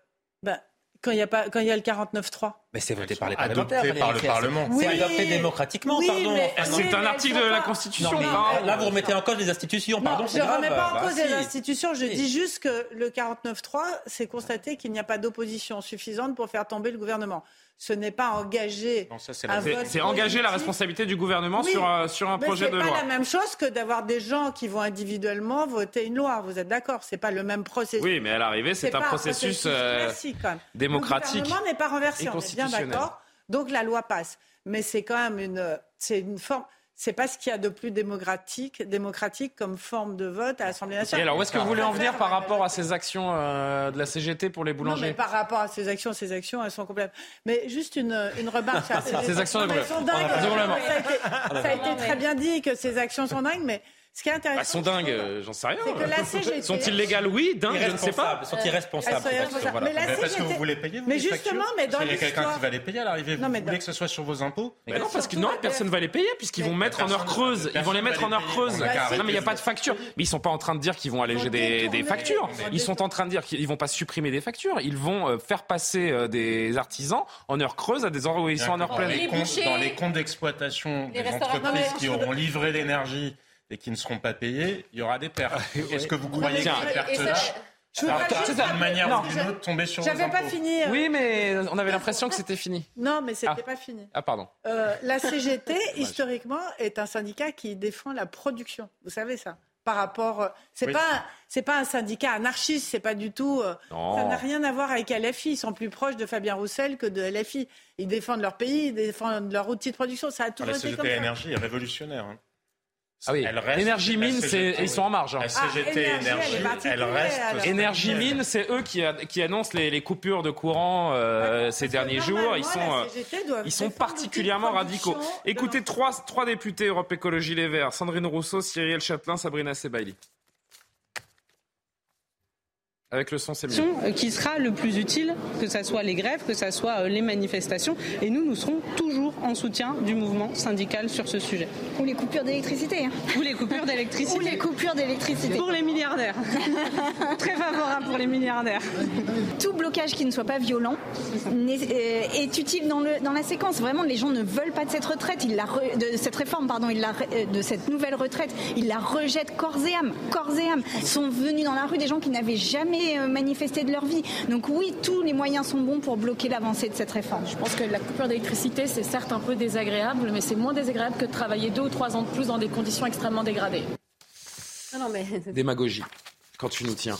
ben, quand il y a pas quand il y a le 49-3 mais c'est voté par les parlementaires. par le Parlement. C'est adopté démocratiquement, pardon. C'est un article de la Constitution. là, vous remettez en cause les institutions, pardon. je ne remets pas en bah, cause les institutions. Je dis juste que le 49-3, c'est constaté qu'il n'y a pas d'opposition suffisante pour faire tomber le gouvernement ce n'est pas engagé. C'est engager la responsabilité du gouvernement sur, euh, sur un projet de loi. C'est pas la même chose que d'avoir des gens qui vont individuellement voter une loi. Vous êtes d'accord C'est pas le même processus. Oui, mais à l'arrivée, c'est un processus, euh, démocratique. Le gouvernement n'est pas renversé, on est bien d'accord. Donc la loi passe. Mais c'est quand même une, c'est une forme c'est pas ce qu'il y a de plus démocratique, démocratique comme forme de vote à l'Assemblée nationale. Et alors, où est-ce que vous voulez en venir par rapport à ces actions euh, de la CGT pour les boulangers? Non, mais Par rapport à ces actions, ces actions, elles sont complètes. Mais juste une, une remarque. ces actions, sont dingues. Ça a été très bien dit que ces actions sont dingues, mais ce qui est intéressant. Elles sont dingues, euh, j'en sais rien. Sont-ils légales Oui, dingues, je ne sais pas. Sont-ils responsables Mais, parce que vous voulez payer vous, Mais justement, mais dans Il y a quelqu'un qui va les payer à l'arrivée. Vous voulez que ce soit sur vos impôts mais Non, parce que non, personne ne va les payer puisqu'ils vont mettre en heure creuse. Ils vont les mettre en heure creuse. Non, mais il n'y a pas de facture. Mais ils sont pas en train de dire qu'ils vont alléger des factures. Ils sont en train de dire qu'ils vont pas supprimer des factures. Ils vont euh, faire passer euh, des artisans en heure creuse à des endroits où ils sont en heure pleine. Dans les comptes d'exploitation des entreprises qui auront livré l'énergie et qui ne seront pas payés, il y aura des pertes. Est-ce que vous croyez que ces pertes-là je d'une manière ou d'une autre tomber sur J'avais pas fini. Euh. Oui, mais on avait l'impression que c'était fini. Non, mais c'était ah. pas fini. Ah, pardon. Euh, la CGT, historiquement, est un syndicat qui défend la production. Vous savez ça par rapport. C'est pas c'est pas un syndicat anarchiste, c'est pas du tout. ça n'a rien à voir avec LFI. Ils sont plus proches de Fabien Roussel que de LFI. Ils défendent leur pays, ils défendent leur outil de production. Ça a toujours la été CGT comme ça. Énergie est révolutionnaire. hein. Ah oui, Elle reste- Énergie Mine, CGT, ils sont en marge. hein. La CGT Énergie, elle reste. Énergie Mine, c'est eux qui, a- qui annoncent les, les coupures de courant euh, ces derniers jours. Ils sont, euh, ils sont particulièrement radicaux. Écoutez, trois, trois députés Europe Écologie Les Verts, Sandrine Rousseau, Cyrielle Châtelain, Sabrina Sebaili. Avec le son, c'est euh, qui sera le plus utile, que ce soit les grèves, que ce soit euh, les manifestations. Et nous, nous serons toujours en soutien du mouvement syndical sur ce sujet. Ou les coupures d'électricité. Ou les coupures d'électricité. Ou les coupures d'électricité. Pour les milliardaires. Très favorable pour les milliardaires. Tout blocage qui ne soit pas violent euh, est utile dans, le, dans la séquence. Vraiment, les gens ne veulent pas de cette retraite, ils la re- de cette réforme, pardon, ils la, re- de cette nouvelle retraite. Ils la rejettent corps et âme. Corps et âme. Sont venus dans la rue des gens qui n'avaient jamais euh, manifesté de leur vie. Donc oui, tous les moyens sont bons pour bloquer l'avancée de cette réforme. Je pense que la coupure d'électricité, c'est certes un peu désagréable, mais c'est moins désagréable que de travailler deux ou trois ans de plus dans des conditions extrêmement dégradées. Non, non, mais Démagogie, quand tu nous tiens.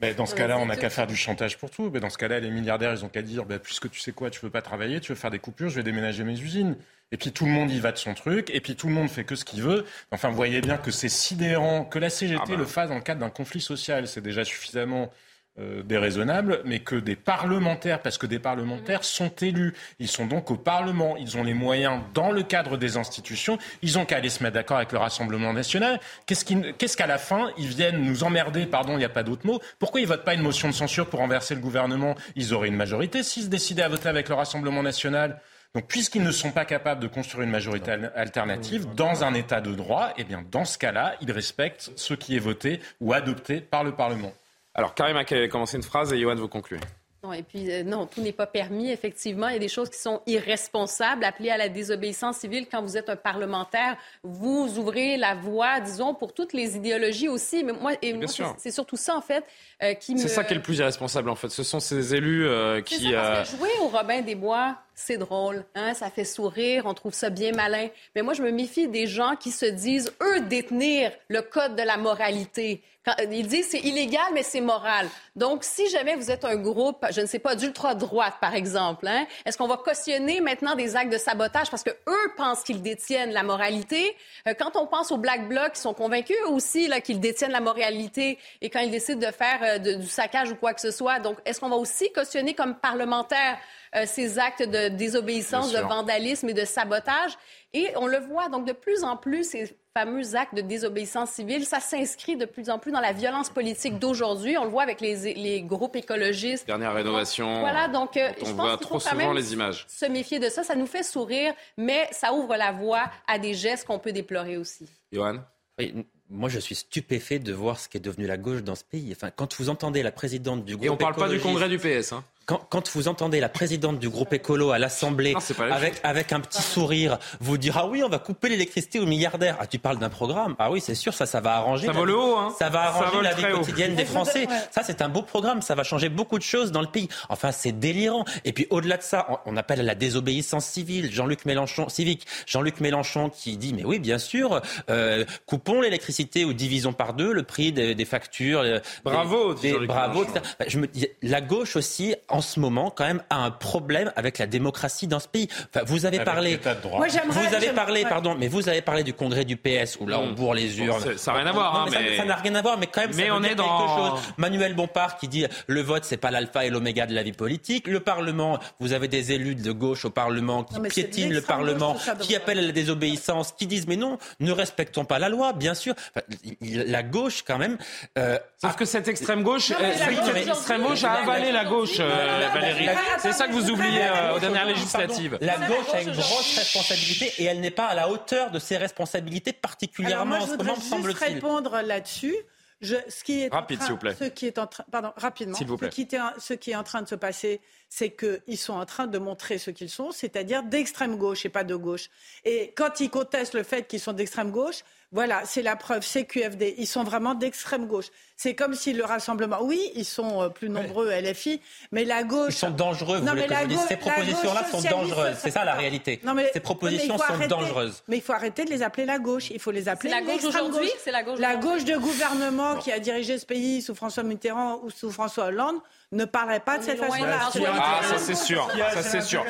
Ben, dans ce cas-là, on n'a qu'à faire du chantage pour tout. Ben, dans ce cas-là, les milliardaires, ils ont qu'à dire, ben, puisque tu sais quoi, tu veux pas travailler, tu veux faire des coupures, je vais déménager mes usines. Et puis tout le monde y va de son truc, et puis tout le monde fait que ce qu'il veut. Enfin, vous voyez bien que c'est sidérant que la CGT Ah bah. le fasse dans le cadre d'un conflit social. C'est déjà suffisamment euh, déraisonnable, mais que des parlementaires, parce que des parlementaires sont élus, ils sont donc au Parlement, ils ont les moyens dans le cadre des institutions, ils ont qu'à aller se mettre d'accord avec le Rassemblement national. Qu'est-ce qu'à la fin, ils viennent nous emmerder, pardon, il n'y a pas d'autre mot, pourquoi ils votent pas une motion de censure pour renverser le gouvernement? Ils auraient une majorité s'ils se décidaient à voter avec le Rassemblement national. Donc, puisqu'ils ne sont pas capables de construire une majorité al- alternative dans un état de droit, eh bien, dans ce cas-là, ils respectent ce qui est voté ou adopté par le Parlement. Alors, Karim a commencé une phrase et Johan, vous concluez. Non, et puis, euh, non, tout n'est pas permis, effectivement. Il y a des choses qui sont irresponsables, appelées à la désobéissance civile. Quand vous êtes un parlementaire, vous ouvrez la voie, disons, pour toutes les idéologies aussi. Mais moi, et moi, sûr. c'est- surtout ça, en fait, euh, qui me... C'est ça qui est le plus irresponsable, en fait. Ce sont ces élus euh, qui. ça, parce que jouer au Robin des Bois, c'est drôle, hein, ça fait sourire, on trouve ça bien malin. Mais moi, je me méfie des gens qui se disent, eux, détenir le code de la moralité. Quand, ils disent c'est illégal, mais c'est moral. Donc, si jamais vous êtes un groupe, je ne sais pas, d'ultra-droite, par exemple, hein, est-ce qu'on va cautionner maintenant des actes de sabotage parce que eux pensent qu'ils détiennent la moralité? Euh, quand on pense aux Black Blocs, qui sont convaincus eux aussi là, qu'ils détiennent la moralité et quand ils décident de faire euh, de- du saccage ou quoi que ce soit, donc est-ce qu'on va aussi cautionner comme parlementaire euh, ces actes de désobéissance, de vandalisme et de sabotage? Et on le voit, donc de plus en plus, ces fameux actes de désobéissance civile, ça s'inscrit de plus en plus dans la violence politique d'aujourd'hui. On le voit avec les, les groupes écologistes. Dernière rénovation. Voilà, donc euh, dont je on pense voit qu'il trop faut quand souvent même les images. se méfier de ça. Ça nous fait sourire, mais ça ouvre la voie à des gestes qu'on peut déplorer aussi. Johan? Oui, moi, je suis stupéfait de voir ce qui est devenu la gauche dans ce pays. Enfin, quand vous entendez la présidente du groupe Et on parle pas du congrès du PS. Hein. Quand, quand vous entendez la présidente du groupe écolo à l'Assemblée avec, avec un petit sourire vous dire ah oui on va couper l'électricité aux milliardaires. Ah tu parles d'un programme. Ah oui c'est sûr ça ça va arranger Ça la vole vie- haut, hein. ça va arranger la vie haut. quotidienne des Français. ça c'est un beau programme. Ça va changer beaucoup de choses dans le pays. Enfin c'est délirant. Et puis au-delà de ça on, on appelle à la désobéissance civile. Jean-Luc Mélenchon civique. Jean-Luc Mélenchon qui dit mais oui bien sûr euh, coupons l'électricité ou divisons par deux le prix des, des factures euh, Bravo, des- des- bravo etc. Bah, je me dis, la gauche aussi, en ce moment, quand même, a un problème avec la démocratie dans ce pays. Enfin, vous avez Avec parlé. Moi, j'aimerais- Vous avez parlé, ouais. pardon, mais vous avez parlé du congrès du PS où là on Mm. bourre les urnes. ça n'a rien à voir, Non, hein, mais ça- n'a rien à voir, mais quand même, Mais ça on est quelque dans- chose. Manuel Bompard qui dit le vote c'est pas l'alpha et l'oméga de la vie politique. Le Parlement, vous avez des élus de gauche au Parlement qui Non, piétinent le Parlement, qui appellent à la désobéissance, qui disent mais non, ne respectons pas la loi, bien sûr. Enfin, la gauche quand même. euh, Sauf que cette extrême gauche, euh, la cette gauche extrême aujourd'hui- gauche a avalé la gauche, euh, La- Valérie. la- C'est ça que vous oubliez euh, aux dernières législatives. La gauche a une grosse responsabilité et elle n'est pas à la hauteur de ses responsabilités, Alors particulièrement moi, en je ce moment, me juste semble-t-il. répondre là-dessus. Je, ce qui est Rapide, en train, s'il vous plaît. Ce qui est en train, pardon, rapidement. S'il vous plaît. Ce qui, est en- ce qui est en train de se passer, c'est qu'ils sont en train de montrer ce qu'ils sont, c'est-à-dire d'extrême gauche et pas de gauche. Et quand ils contestent le fait qu'ils sont d'extrême gauche, Voilà, c'est la preuve, CQFD. Ils sont vraiment d'extrême gauche. C'est comme si le Rassemblement, oui, ils sont euh, plus nombreux LFI, mais la gauche. Ils sont dangereux. Vous voulez que je dise ces propositions-là sont dangereuses. C'est ça la réalité. Non, mais, Ces propositions sont dangereuses. Mais il faut arrêter de les appeler la gauche. Il faut les appeler la gauche aujourd'hui. C'est la gauche. La gauche de gouvernement qui a dirigé ce pays sous François Mitterrand ou sous François Hollande ne parlerait pas de cette façon-là. Ah, ça c'est sûr. Ça c'est sûr.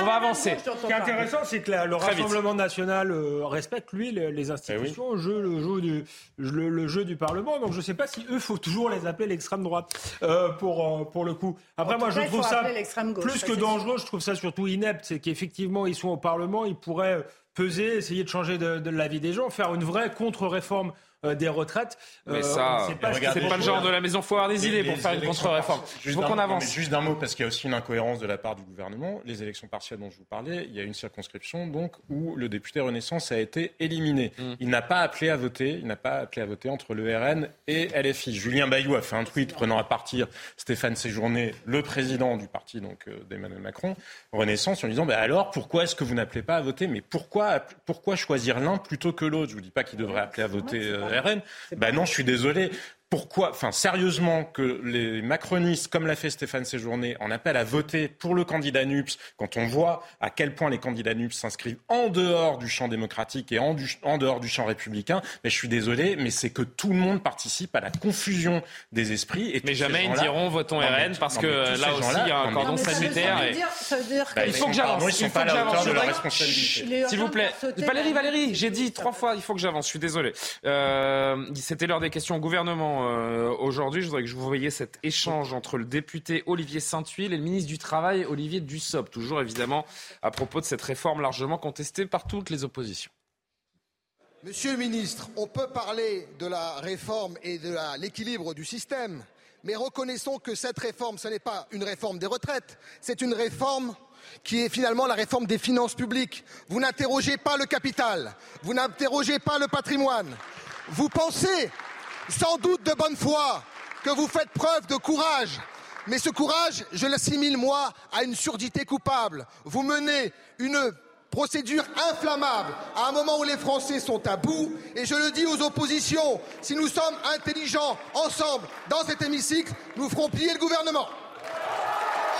On va avancer. Ce qui est intéressant, c'est que le Rassemblement national euh, respecte, lui, les, institutions, eh le, jeu, du, le, jeu du Parlement. Donc je ne sais pas si eux, faut toujours les appeler l'extrême droite euh, pour, euh, pour le coup. Après, moi, je trouve ça plus que dangereux. Je trouve ça surtout inepte. C'est qu'effectivement, ils sont au Parlement, ils pourraient peser, essayer de changer de, de la vie des gens, faire une vraie contre-réforme des retraites. Mais euh, ça, c'est pas, pas le genre de la maison, faut avoir des idées pour faire une contre-réforme. Il faut qu'on avance. Juste d'un mot, parce qu'il y a aussi une incohérence de la part du gouvernement. Les élections partielles dont je vous parlais, il y a une circonscription donc où le député Renaissance a été éliminé. Mm. Il n'a pas appelé à voter. Il n'a pas appelé à voter entre le RN et LFI. Julien Bayou a fait un tweet prenant à partir Stéphane Séjourné, le président du parti donc euh, d'Emmanuel Macron, Renaissance, en disant bah alors pourquoi est-ce que vous n'appelez pas à voter? Mais pourquoi pourquoi choisir l'un plutôt que l'autre? Je vous dis pas qu'il devrait appeler à voter. RN. Ben non, je suis désolé pourquoi, enfin sérieusement, que les macronistes, comme l'a fait Stéphane Séjourné, en appellent à voter pour le candidat NUPS, quand on voit à quel point les candidats NUPS s'inscrivent en dehors du champ démocratique et en, dehors du champ républicain, mais je suis désolé, mais c'est que tout le monde participe à la confusion des esprits. Et mais jamais ils diront votons RN, parce que là aussi, il y a un cordon sanitaire. Bah, il faut que j'avance. Il faut que j'avance. S'il vous plaît. Valérie, Valérie, j'ai dit trois fois, il faut que j'avance. Je suis désolé. Euh, c'était l'heure des questions au gouvernement euh, aujourd'hui. Je voudrais que je vous voyiez cet échange entre le député Olivier Saint-Huil et le ministre du Travail Olivier Dussopt, toujours évidemment à propos de cette réforme largement contestée par toutes les oppositions. Monsieur le ministre, on peut parler de la réforme et de l'équilibre du système, mais reconnaissons que cette réforme, ce n'est pas une réforme des retraites, c'est une réforme qui est finalement la réforme des finances publiques. Vous n'interrogez pas le capital, vous n'interrogez pas le patrimoine. Vous pensez sans doute de bonne foi, que vous faites preuve de courage. Mais ce courage, je l'assimile, moi, à une surdité coupable. Vous menez une procédure inflammable à un moment où les Français sont à bout. Et je le dis aux oppositions, si nous sommes intelligents ensemble dans cet hémicycle, nous ferons plier le gouvernement.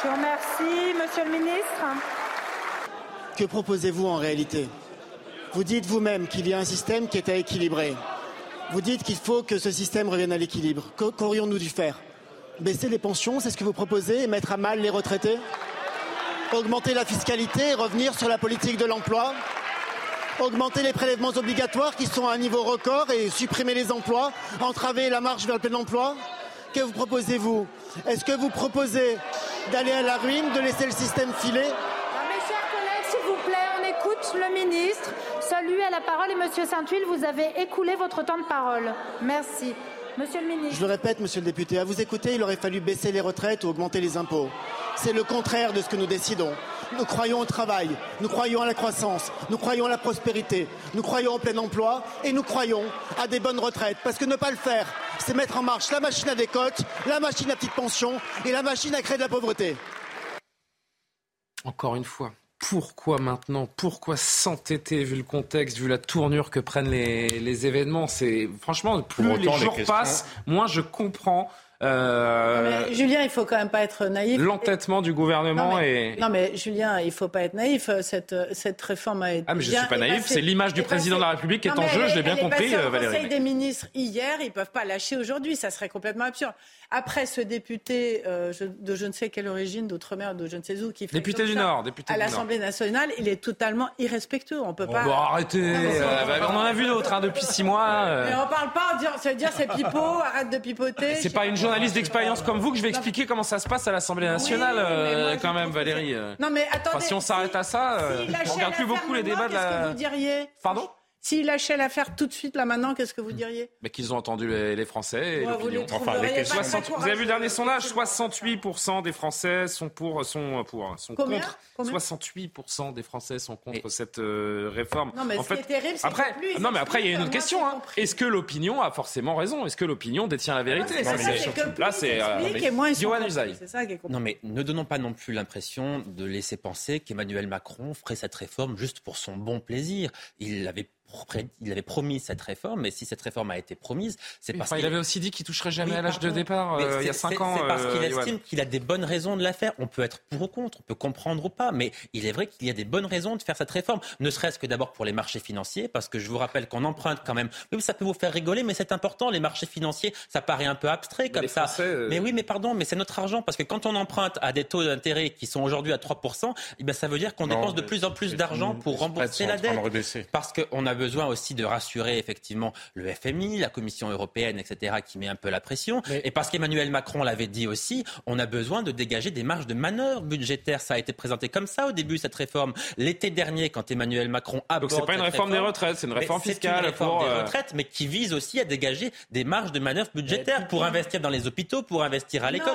Je vous remercie, Monsieur le Ministre. Que proposez-vous en réalité? Vous dites vous-même qu'il y a un système qui est à équilibrer. Vous dites qu'il faut que ce système revienne à l'équilibre. Qu'aurions-nous dû faire? Baisser les pensions, c'est ce que vous proposez, et mettre à mal les retraités? Augmenter la fiscalité et revenir sur la politique de l'emploi? Augmenter les prélèvements obligatoires qui sont à un niveau record et supprimer les emplois Entraver la marche vers le plein emploi? Que vous proposez-vous Est-ce que vous proposez d'aller à la ruine, de laisser le système filer? Ah, Mes chers collègues, s'il vous plaît, on écoute le ministre. Salut à la parole et Monsieur Saint-Huil, vous avez écoulé votre temps de parole. Merci. Monsieur le ministre. Je le répète, monsieur le député, à vous écouter, il aurait fallu baisser les retraites ou augmenter les impôts. C'est le contraire de ce que nous décidons. Nous croyons au travail, nous croyons à la croissance, nous croyons à la prospérité, nous croyons au plein emploi et nous croyons à des bonnes retraites. Parce que ne pas le faire, c'est mettre en marche la machine à décote, la machine à petite pension et la machine à créer de la pauvreté. Encore une fois, pourquoi maintenant Pourquoi s'entêter vu le contexte, vu la tournure que prennent les, événements? C'est franchement plus les jours passent, moins je comprends euh, Julien, il faut quand même pas être naïf. L'entêtement du gouvernement non, mais, Non, mais Julien, il faut pas être naïf. Cette, cette réforme a été. Ah, mais je ne suis pas naïf. C'est l'image du président de la République qui est en jeu, je l'ai bien compris, euh, Valérie. Le Conseil des ministres hier, ils peuvent pas lâcher aujourd'hui. Ça serait complètement absurde. Après, ce député euh, de je ne sais quelle origine, d'outre-mer, de je ne sais où, qui fait député du Nord, député à l'Assemblée nationale, il est totalement irrespectueux. On peut pas. Bon, arrêtez. Euh, bah, on en a vu d'autres hein, depuis six mois. Euh. Mais on parle pas. Ça veut dire c'est pipeau. Arrête de pipoter. C'est pas une journaliste d'expérience comme vous que je vais expliquer comment ça se passe à l'Assemblée nationale, quand même, Valérie. Non mais attendez. si on s'arrête à ça, on regarde plus beaucoup les débats de la. Qu'est-ce que vous diriez? Pardon? S'ils lâchaient l'affaire tout de suite, là maintenant, qu'est-ce que vous diriez? Mais qu'ils ont entendu les, Français et l'opinion. Enfin, les 60, vous avez vu le dernier sondage 68% des Français sont pour, sont pour, sont Combien contre. 68% des Français sont contre cette euh, réforme. Non, mais en ce fait, qui est terrible, c'est après, plus, non, mais après, il y a une autre question. Hein. Est-ce que l'opinion a forcément raison? Est-ce que l'opinion détient la vérité? Non, mais Là, c'est euh, C'est ça qui est Non, mais ne donnons pas non plus l'impression de laisser penser qu'Emmanuel Macron ferait cette réforme juste pour son bon plaisir. Il avait il avait promis cette réforme, mais si cette réforme a été promise, c'est parce qu'il avait aussi dit qu'il toucherait jamais à l'âge de départ euh, il y a cinq ans. C'est parce qu'il euh, estime qu'il a des bonnes raisons de la faire. On peut être pour ou contre, on peut comprendre ou pas, mais il est vrai qu'il y a des bonnes raisons de faire cette réforme. Ne serait-ce que d'abord pour les marchés financiers, parce que je vous rappelle qu'on emprunte quand même. Oui, ça peut vous faire rigoler, mais c'est important. Les marchés financiers, ça paraît un peu abstrait comme ça. Euh, mais oui, mais pardon, mais c'est notre argent, parce que quand on emprunte à des taux d'intérêt qui sont aujourd'hui à 3%, eh bien, ça veut dire qu'on dépense de plus en plus d'argent pour rembourser la dette. Parce qu'on a besoin aussi de rassurer effectivement le FMI, la Commission européenne, etc., qui met un peu la pression. Et parce qu'Emmanuel Macron l'avait dit aussi, on a besoin de dégager des marges de manœuvre budgétaires. Ça a été présenté comme ça au début, cette réforme. L'été dernier, quand Emmanuel Macron a Donc c'est pas une réforme, des retraites, c'est une réforme fiscale. Une réforme des euh, retraites, mais qui vise aussi à dégager des marges de manœuvre budgétaires pour investir dans les hôpitaux, pour investir à l'école.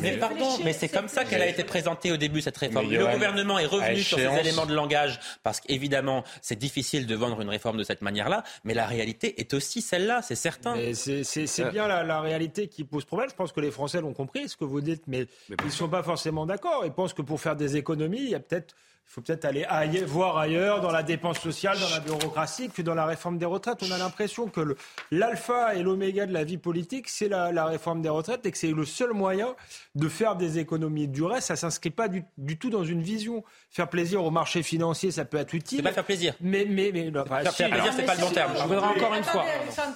Mais pardon, mais c'est comme ça qu'elle a été présentée au début, cette réforme. Le gouvernement est revenu sur ces éléments de langage parce qu'évidemment, c'est difficile de vendre une réforme de cette manière-là, mais la réalité est aussi celle-là, c'est certain. C'est bien la, réalité qui pose problème. Je pense que les Français l'ont compris, ce que vous dites, mais, mais ils ne sont pas forcément d'accord. Ils pensent que pour faire des économies, il y a peut-être il faut peut-être aller voir ailleurs dans la dépense sociale, dans la bureaucratie, que dans la réforme des retraites. On a l'impression que l'alpha et l'oméga de la vie politique, c'est la, réforme des retraites et que c'est le seul moyen de faire des économies. Du reste, ça ne s'inscrit pas du, tout dans une vision. Faire plaisir au marché financier, ça peut être utile. C'est pas faire plaisir. Mais, mais, mais faire, plaisir, c'est pas le bon terme. Je voudrais encore une fois.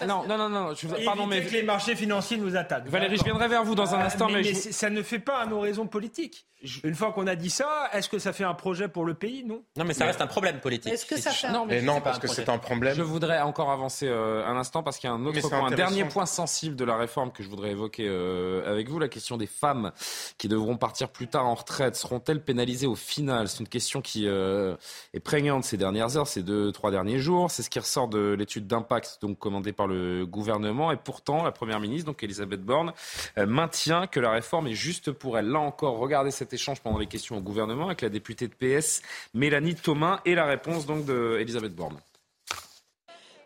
Non, non, non, non. pardon, mais que les marchés financiers nous attaquent. Valérie, je viendrai vers vous dans un instant, mais, ça ne fait pas un horizon politique. Une fois qu'on a dit ça, est-ce que ça fait un projet pour le pays Non. Non, mais ça reste un problème politique. Est-ce que ça fait Non, mais non parce que c'est un problème. Je voudrais encore avancer euh, un instant parce qu'il y a un autre point, un dernier point sensible de la réforme que je voudrais évoquer euh, avec vous, la question des femmes qui devront partir plus tard en retraite. Seront-elles pénalisées au final? C'est une question qui euh, est prégnante ces dernières heures, ces deux, trois derniers jours. C'est ce qui ressort de l'étude d'impact donc commandée par le gouvernement. Et pourtant, la première ministre, donc Elisabeth Borne, maintient que la réforme est juste pour elle. Là encore, regardez cette échange pendant les questions au gouvernement avec la députée de PS, Mélanie Thomas, et la réponse d'Elisabeth Borne.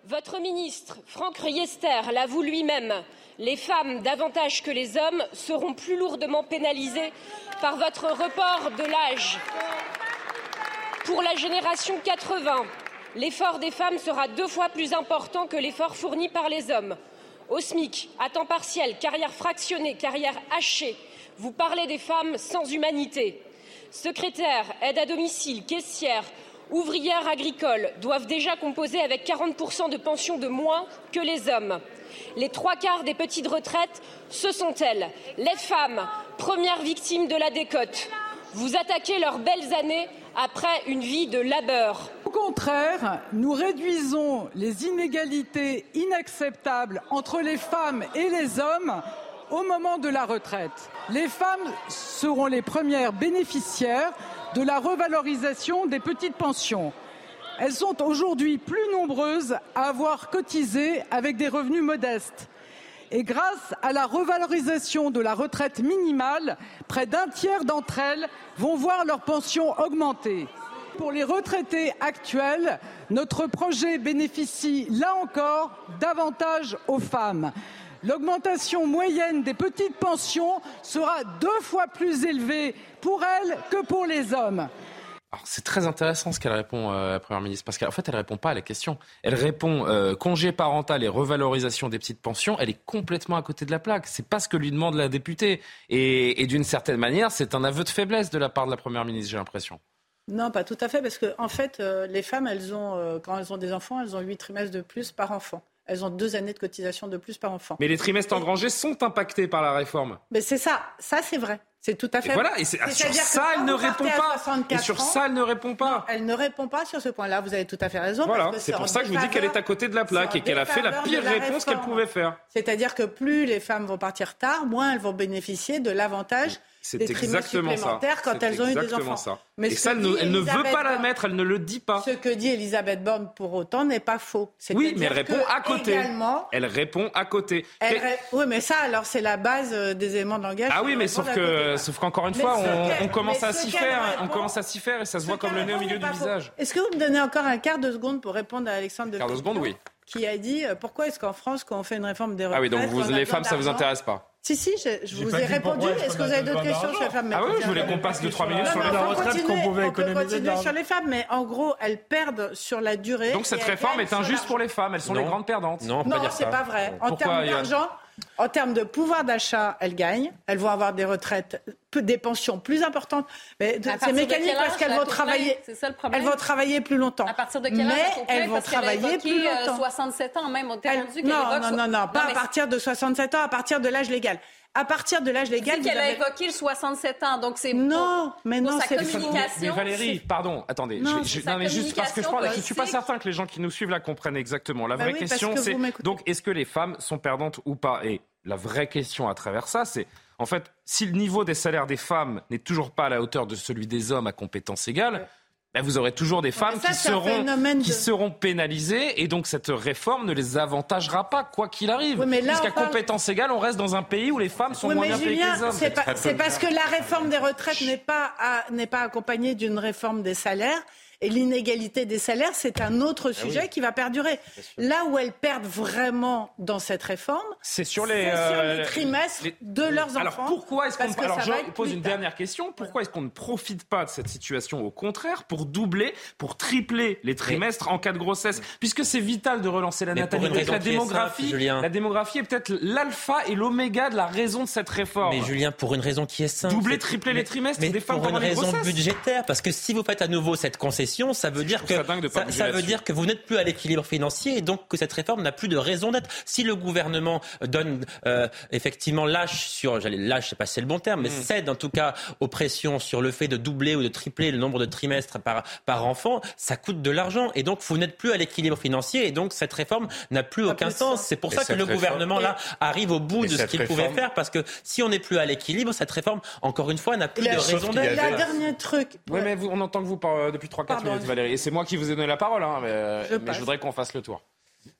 Votre ministre, Franck Riester, l'avoue lui-même. Les femmes, davantage que les hommes, seront plus lourdement pénalisées par votre report de l'âge. Pour la génération 80, l'effort des femmes sera deux fois plus important que l'effort fourni par les hommes. Au SMIC, à temps partiel, carrière fractionnée, carrière hachée, vous parlez des femmes sans humanité. Secrétaires, aides à domicile, caissières, ouvrières agricoles doivent déjà composer avec 40% de pension de moins que les hommes. Les trois quarts des petites retraites, ce sont elles, les femmes, premières victimes de la décote. Vous attaquez leurs belles années après une vie de labeur. Au contraire, nous réduisons les inégalités inacceptables entre les femmes et les hommes au moment de la retraite. Les femmes seront les premières bénéficiaires de la revalorisation des petites pensions. Elles sont aujourd'hui plus nombreuses à avoir cotisé avec des revenus modestes. Et grâce à la revalorisation de la retraite minimale, près d'un tiers d'entre elles vont voir leur pension augmenter. Pour les retraités actuels, notre projet bénéficie là encore davantage aux femmes l'augmentation moyenne des petites pensions sera deux fois plus élevée pour elles que pour les hommes. C'est très intéressant ce qu'elle répond, euh, la Première ministre, parce qu'en fait, elle ne répond pas à la question. Elle répond euh, congé parental et revalorisation des petites pensions. Elle est complètement à côté de la plaque. C'est pas ce que lui demande la députée. Et, d'une certaine manière, c'est un aveu de faiblesse de la part de la Première ministre, j'ai l'impression. Non, pas tout à fait, parce qu'en en fait, euh, les femmes, elles ont, quand elles ont des enfants, elles ont huit trimestres de plus par enfant elles ont deux années de cotisation de plus par enfant. Mais les trimestres engrangés sont impactés par la réforme. Mais c'est ça, ça c'est vrai. C'est tout à fait. Et voilà, et sur ça, elle ne répond pas. Et sur ça, elle ne répond pas. elle ne répond pas sur ce point-là. Vous avez tout à fait raison. Voilà, c'est pour ça que je vous dis qu'elle est à côté de la plaque et qu'elle a fait la pire réponse qu'elle pouvait faire. C'est-à-dire que plus les femmes vont partir tard, moins elles vont bénéficier de l'avantage c'est exactement ça. quand elles ont eu des enfants. Ça. Mais et ça, elle ne, veut pas la mettre, elle ne le dit pas. Ce que dit Elisabeth Borne pour autant n'est pas faux. Oui, mais elle répond à côté. Elle répond à côté. Oui, mais ça, alors c'est la base euh, des éléments de langage. Ah oui, mais sauf que, sauf qu'encore une fois, on, commence à s'y faire, on commence à s'y faire et ça se voit comme le nez au milieu du visage. Est-ce que vous me donnez encore un quart de seconde pour répondre à Alexandre de Quart de seconde, oui qui a dit euh, pourquoi est-ce qu'en France, quand on fait une réforme des retraites... Ah oui, donc vous, les femmes, ça vous intéresse pas Si, si, je, je vous ai répondu. Est-ce que vous avez d'autres questions sur les femmes? Ah oui, je voulais qu'on passe de 3 minutes sur la on retraite qu'on pouvait on peut économiser. sur les femmes, mais en gros, elles perdent sur la durée. Donc cette réforme est injuste pour les femmes. Elles sont les grandes perdantes. Non, c'est pas vrai. En termes d'argent, en termes de pouvoir d'achat, elles gagnent. Elles vont avoir des retraites, des pensions plus importantes. Mais c'est mécanique parce qu'elles la vont travailler. C'est ça le problème. Elles vont travailler plus longtemps. À partir de quel âge Mais la elles vont a travailler plus euh, longtemps. 67 ans même. On t'a qu'elle non, non, so- non, non, pas à partir de 67 ans, à partir de l'âge légal. À partir de l'âge légal, c'est vous qu'elle a avez- évoqué le 67 ans. Donc c'est Non, mais non, c'est- communication. Mais Valérie, pardon, attendez. Non, je- je- non, mais juste parce que je parle, je suis pas certain que les gens qui nous suivent là comprennent exactement. La Bah vraie oui, question, que c'est donc est-ce que les femmes sont perdantes ou pas? Et la vraie question à travers ça, c'est en fait, si le niveau des salaires des femmes n'est toujours pas à la hauteur de celui des hommes à compétences égales. bah, vous aurez toujours des femmes ça, qui, seront, qui pénalisées et donc cette réforme ne les avantagera pas, quoi qu'il arrive. Oui, mais là, Puisqu'à parle- compétences égales, on reste dans un pays où les femmes sont Oui, moins mais bien payées que les hommes. c'est pas- parce que la réforme des retraites n'est pas, à- n'est pas accompagnée d'une réforme des salaires. Et l'inégalité des salaires, c'est un autre Ah sujet qui va perdurer. Là où elles perdent vraiment dans cette réforme, C'est sur les, sur euh, les trimestres les- de leurs enfants. Alors pourquoi est-ce qu'on alors je pose une tard. dernière question pourquoi est-ce qu'on ne profite pas de cette situation au contraire pour doubler pour tripler les trimestres en cas de grossesse puisque c'est vital de relancer la Mais natalité la démographie simple, la démographie est peut-être l'alpha et l'oméga de la raison de cette réforme Mais Julien, pour une raison qui est simple. Doubler, tripler les trimestres mais des femmes pour une raison budgétaire. Parce que si vous faites à nouveau cette concession, ça veut dire que ça veut dire que vous n'êtes plus à l'équilibre financier et donc que cette réforme n'a plus de raison d'être. Si le gouvernement donne euh, effectivement lâche sur, j'allais lâche, je sais pas si c'est le bon terme, mais Mm. cède en tout cas aux pressions sur le fait de doubler ou de tripler le nombre de trimestres par par enfant, ça coûte de l'argent et donc vous n'êtes plus à l'équilibre financier et donc cette réforme n'a plus aucun plus sens. C'est pour Et ça que le réforme- gouvernement là arrive au bout de ce qu'il pouvait faire parce que si on n'est plus à l'équilibre, cette réforme, encore une fois, n'a plus La- de raison d'être. La dernier truc. Oui, mais vous- on entend que vous par- depuis 3-4 Pardon. minutes, Valérie. Et c'est moi qui vous ai donné la parole, hein, mais, Je mais passe. je voudrais qu'on fasse le tour.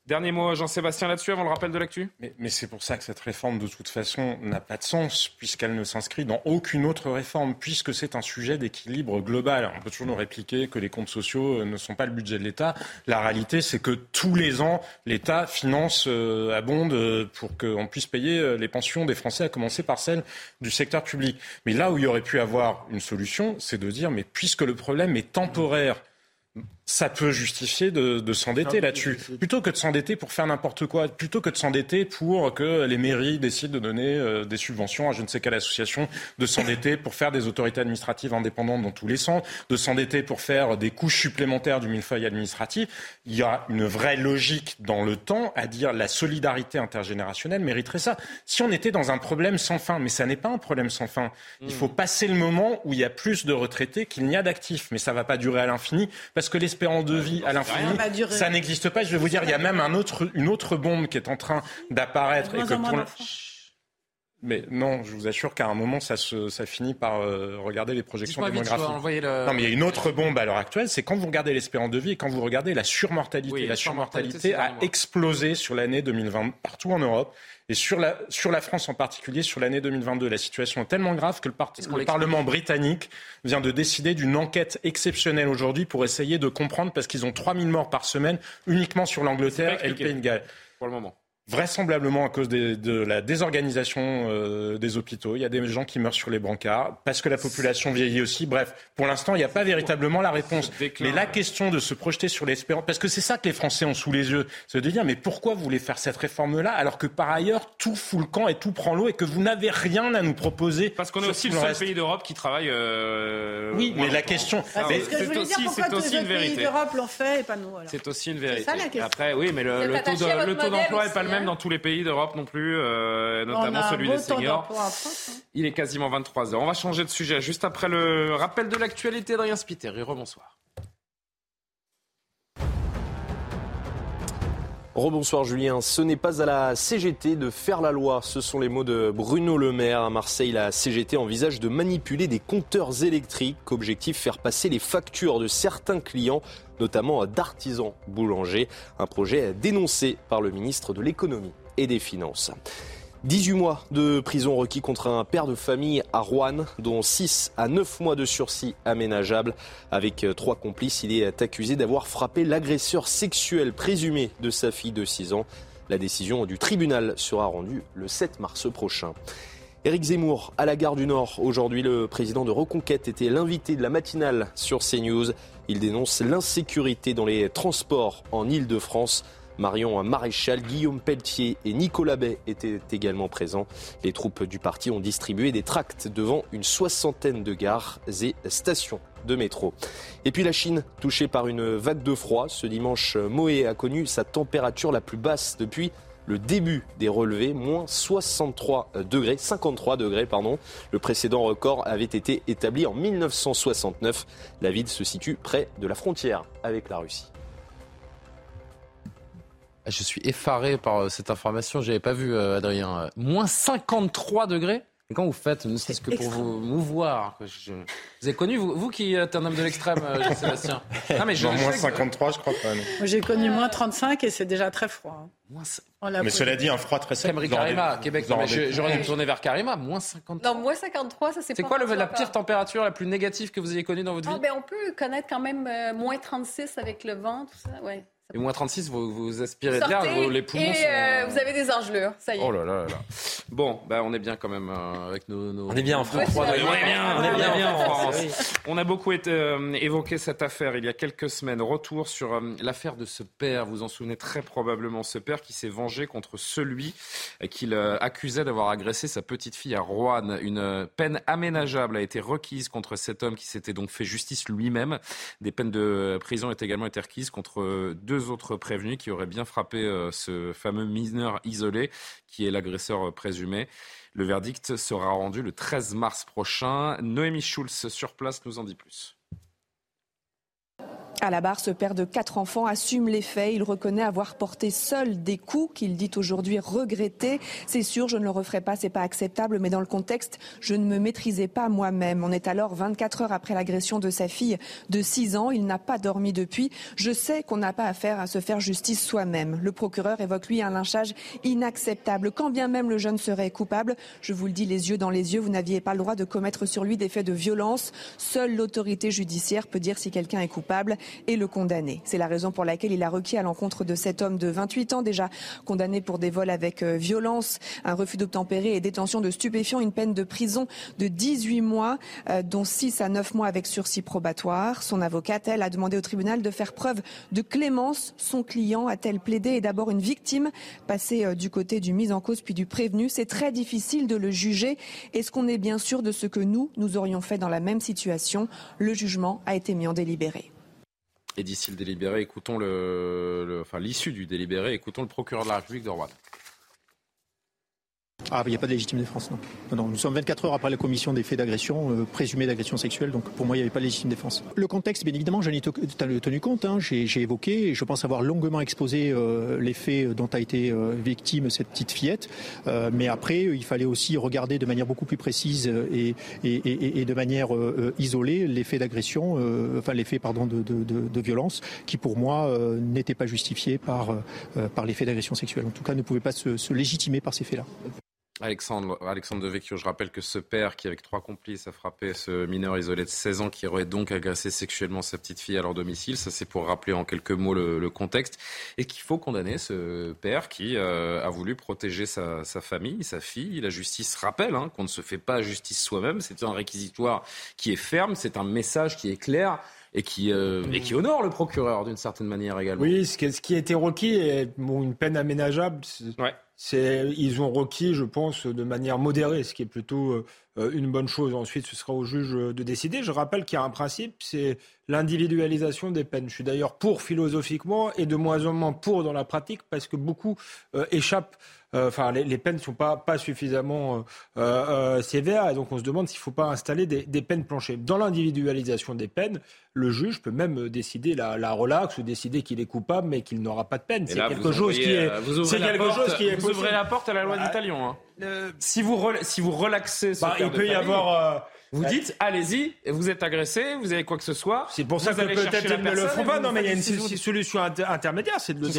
Dernier mot, Jean-Sébastien, là-dessus, avant le rappel de l'actu? Mais, mais c'est pour ça que cette réforme, de toute façon, n'a pas de sens, puisqu'elle ne s'inscrit dans aucune autre réforme, puisque c'est un sujet d'équilibre global. On peut toujours nous répliquer que les comptes sociaux euh, ne sont pas le budget de l'État. La réalité, c'est que tous les ans, l'État finance, euh, abonde euh, pour qu'on puisse payer euh, les pensions des Français, à commencer par celles du secteur public. Mais là où il y aurait pu avoir une solution, c'est de dire, mais puisque le problème est temporaire, ça peut justifier de, de s'endetter là-dessus. Plutôt que de s'endetter pour faire n'importe quoi, plutôt que de s'endetter pour que les mairies décident de donner euh, des subventions à je ne sais quelle association, de s'endetter pour faire des autorités administratives indépendantes dans tous les sens, de s'endetter pour faire des couches supplémentaires du millefeuille administratif. Il y a une vraie logique dans le temps à dire la solidarité intergénérationnelle mériterait ça. Si on était dans un problème sans fin, mais ça n'est pas un problème sans fin. Il faut passer le moment où il y a plus de retraités qu'il n'y a d'actifs, mais ça va pas durer à l'infini parce que l'espérance de vie à l'infini, Ça n'existe pas. Je vais vous dire, il y a même un autre, une autre bombe qui est en train d'apparaître. Et que pour-. Mais non, je vous assure qu'à un moment, ça, se, ça finit par euh, regarder les projections démographiques. le- Non, mais il y a une autre bombe à l'heure actuelle, c'est quand vous regardez l'espérance de vie et quand vous regardez la surmortalité. Oui, la surmortalité, a explosé sur l'année 2020 partout en Europe. Et sur la, sur la France en particulier, sur l'année 2022, la situation est tellement grave que le, par- le Parlement britannique vient de décider d'une enquête exceptionnelle aujourd'hui pour essayer de comprendre, parce qu'ils ont 3000 morts par semaine uniquement sur l'Angleterre et le. Pays de Galles. Pour le moment. Vraisemblablement à cause des- de la désorganisation euh, des hôpitaux. Il y a des gens qui meurent sur les brancards parce que la population vieillit aussi. Bref, pour l'instant, il n'y a pas véritablement la réponse. Mais la question de se projeter sur l'espérance, parce que c'est ça que les Français ont sous les yeux, c'est de dire mais pourquoi vous voulez faire cette réforme-là alors que par ailleurs tout fout le camp et tout prend l'eau et que vous n'avez rien à nous proposer Parce qu'on est aussi le seul reste. pays d'Europe qui travaille. euh, Oui, mais la question- Ah, C'est ce aussi- c'est aussi une vérité. d'Europe l'ont fait et pas nous alors C'est aussi une vérité. ça, la question. Après, oui, mais le, taux de- d'emploi n'est pas le même dans tous les pays d'Europe non plus, euh, notamment celui des seniors. hein. Il est quasiment 23h. On va changer de sujet juste après le rappel de l'actualité d'Adrien Spiteri. Rebonsoir. Rebonsoir Julien, ce n'est pas à la CGT de faire la loi, ce sont les mots de Bruno Le Maire. À Marseille, la CGT envisage de manipuler des compteurs électriques, objectif faire passer les factures de certains clients, notamment d'artisans boulangers, un projet dénoncé par le ministre de l'économie et des finances. 18 mois de prison requis contre un père de famille à Rouen, dont 6 à 9 mois de sursis aménageable. Avec euh, trois complices, il est accusé d'avoir frappé l'agresseur sexuel présumé de sa fille de 6 ans. La décision du tribunal sera rendue le 7 mars prochain. Éric Zemmour à la gare du Nord. Aujourd'hui, le président de Reconquête était l'invité de la matinale sur CNews. Il dénonce l'insécurité dans les transports en Ile-de-France. Marion Maréchal, Guillaume Pelletier et Nicolas Bay étaient également présents. Les troupes du parti ont distribué des tracts devant une soixantaine de gares et stations de métro. Et puis la Chine, touchée par une vague de froid. Ce dimanche, Moé a connu sa température la plus basse depuis le début des relevés, moins 63 degrés, 53 degrés, pardon. Le précédent record avait été établi en 1969. La ville se situe près de la frontière avec la Russie. Ah, je suis effaré par euh, cette information, je n'avais pas vu, euh, Adrien. Moins 53 degrés? Et quand vous faites, ne serait-ce que pour vous mouvoir, je... vous avez connu, vous, vous qui êtes un homme de l'extrême, euh, Jean-Sébastien ah, mais je, Moins 53, je crois pas. J'ai connu moins 35 et c'est déjà très froid. Hein. mais cela dit, un froid très sec. Karima, Québec. J'aurais dû tourner vers Karima, moins 53. Non, moins 53, ça c'est C'est quoi le, la pire température la plus négative que vous ayez connue dans votre vie oh, ben, On peut connaître quand même euh, moins 36 avec le vent, tout ça, ouais. Et moins 36, vous, vous aspirez de l'air, les poumons et euh, vous avez des engelures, ça y est. Oh là là là. Bon, bah, on est bien quand même euh, avec nos, nos, On est bien en France. on est bien, on est bien, en France. On a beaucoup été, euh, évoqué cette affaire il y a quelques semaines. Retour sur l'affaire de ce père. Vous en souvenez très probablement. Ce père qui s'est vengé contre celui qu'il accusait d'avoir agressé sa petite fille à Roanne. Une peine aménageable a été requise contre cet homme qui s'était donc fait justice lui-même. Des peines de prison ont également été requises contre deux autres prévenus qui auraient bien frappé euh, ce fameux mineur isolé qui est l'agresseur présumé. Le verdict sera rendu le 13 mars prochain. Noémie Schulz sur place nous en dit plus. À la barre, ce père de quatre enfants assume les faits. Il reconnaît avoir porté seul des coups qu'il dit aujourd'hui regretter. C'est sûr, je ne le referai pas, c'est pas acceptable, mais dans le contexte, je ne me maîtrisais pas moi-même. On est alors 24 heures après l'agression de sa fille de 6 ans. Il n'a pas dormi depuis. Je sais qu'on n'a pas affaire à se faire justice soi-même. Le procureur évoque lui un lynchage inacceptable. Quand bien même le jeune serait coupable, je vous le dis les yeux dans les yeux, vous n'aviez pas le droit de commettre sur lui des faits de violence. Seule l'autorité judiciaire peut dire si quelqu'un est coupable et le condamner. C'est la raison pour laquelle il a requis à l'encontre de cet homme de 28 ans, déjà condamné pour des vols avec euh, violence, un refus d'obtempérer et détention de stupéfiants, une peine de prison de 18 mois, euh, dont 6 à 9 mois avec sursis probatoire. Son avocate, elle, a demandé au tribunal de faire preuve de clémence. Son client a-t-elle plaidé est d'abord une victime, passée euh, du côté du mis en cause puis du prévenu? C'est très difficile de le juger. Est-ce qu'on est bien sûr de ce que nous, nous aurions fait dans la même situation? Le jugement a été mis en délibéré. Et d'ici le délibéré, écoutons le, enfin l'issue du délibéré, écoutons le procureur de la République de Rouen. Ah, il n'y a pas de légitime défense, non. non. Nous sommes 24 heures après la commission des faits d'agression, euh, présumés d'agression sexuelle, donc pour moi, il n'y avait pas de légitime défense. Le contexte, bien évidemment, j'en ai tenu compte, hein. j'ai évoqué, et je pense avoir longuement exposé euh, les faits dont a été euh, victime cette petite fillette, euh, mais après, il fallait aussi regarder de manière beaucoup plus précise et, et, de manière isolée les faits d'agression, enfin les faits, pardon, de, violence, qui pour moi n'étaient pas justifiés par, par les faits d'agression sexuelle. En tout cas, ne pouvaient pas se légitimer par ces faits-là. Alexandre, Alexandre de Vecchio, je rappelle que ce père qui, avec trois complices, a frappé ce mineur isolé de 16 ans qui aurait donc agressé sexuellement sa petite fille à leur domicile, ça c'est pour rappeler en quelques mots le, contexte, et qu'il faut condamner ce père qui euh, a voulu protéger sa, famille, sa fille. La justice rappelle hein, qu'on ne se fait pas justice soi-même, c'est un réquisitoire qui est ferme, c'est un message qui est clair et qui, euh, et qui honore le procureur d'une certaine manière également. Oui, ce qui, ce qui a été requis est une peine aménageable. Ouais ils ont requis, je pense, de manière modérée, ce qui est plutôt euh, une bonne chose. Ensuite, ce sera au juge de décider. Je rappelle qu'il y a un principe, c'est l'individualisation des peines. Je suis d'ailleurs pour philosophiquement et de moins en moins pour dans la pratique parce que beaucoup euh, échappent euh, enfin, les, peines ne sont pas, pas suffisamment sévères et donc on se demande s'il ne faut pas installer des, des peines planchées. Dans l'individualisation des peines, le juge peut même décider la, la relaxe ou décider qu'il est coupable mais qu'il n'aura pas de peine. C'est quelque, chose qui est, c'est quelque chose qui est ouvrez la porte à la loi du talion. Hein. si, vous si vous relaxez ce bah, Il peut y avoir... Vous dites, allez-y, vous êtes agressé, vous avez quoi que ce soit. C'est pour ça que peut-être ils ne le font pas. Non, mais il y a une solution intermédiaire, c'est de le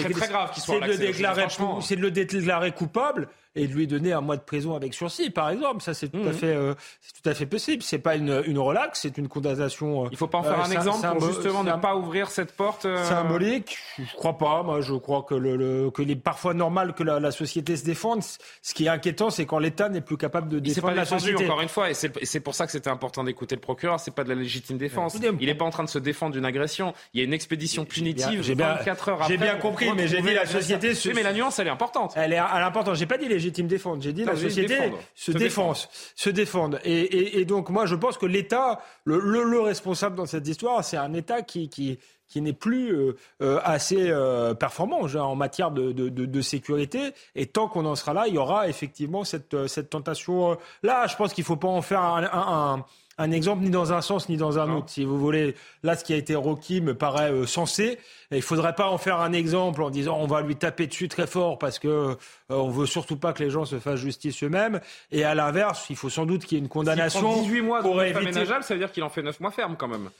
déclarer, c'est de le déclarer coupable et de lui donner un mois de prison avec sursis, par exemple. Ça, c'est tout, à mhm. fait, euh, tout à fait possible. C'est pas une, une relaxe, c'est une condamnation. Euh, Il faut pas en faire un euh, exemple pour justement ne pas ouvrir cette porte. Symbolique Je crois pas. Moi, je crois que le, le qu'il est parfois normal que la, la, société se défende. Ce qui est inquiétant, c'est quand l'État n'est plus capable de défendre pas la société. Encore une fois, et c'est pour ça que c'était important d'écouter le procureur. C'est pas de la légitime défense. Il n'est pas en train de se défendre d'une agression. Il y a une expédition punitive. J'ai bien, 24 heures J'ai bien compris, mais j'ai dit la société. Oui, mais la nuance, elle est importante. Elle est importante. J'ai pas dit légitime défense. J'ai dit la société se, défend, se défende. Et, donc moi, je pense que l'État, le, responsable dans cette histoire, c'est un État qui, qui qui n'est plus euh, euh, assez euh, performant genre, en matière de, de, de, sécurité. Et tant qu'on en sera là, il y aura effectivement cette, cette tentation-là. Je pense qu'il ne faut pas en faire un, un, un, exemple ni dans un sens ni dans un autre. Si vous voulez, là, ce qui a été requis me paraît sensé. il ne faudrait pas en faire un exemple en disant on va lui taper dessus très fort parce que on veut surtout pas que les gens se fassent justice eux-mêmes. Et à l'inverse, il faut sans doute qu'il y ait une condamnation. 18 mois pour éviter... ça veut dire qu'il en fait 9 mois ferme quand même.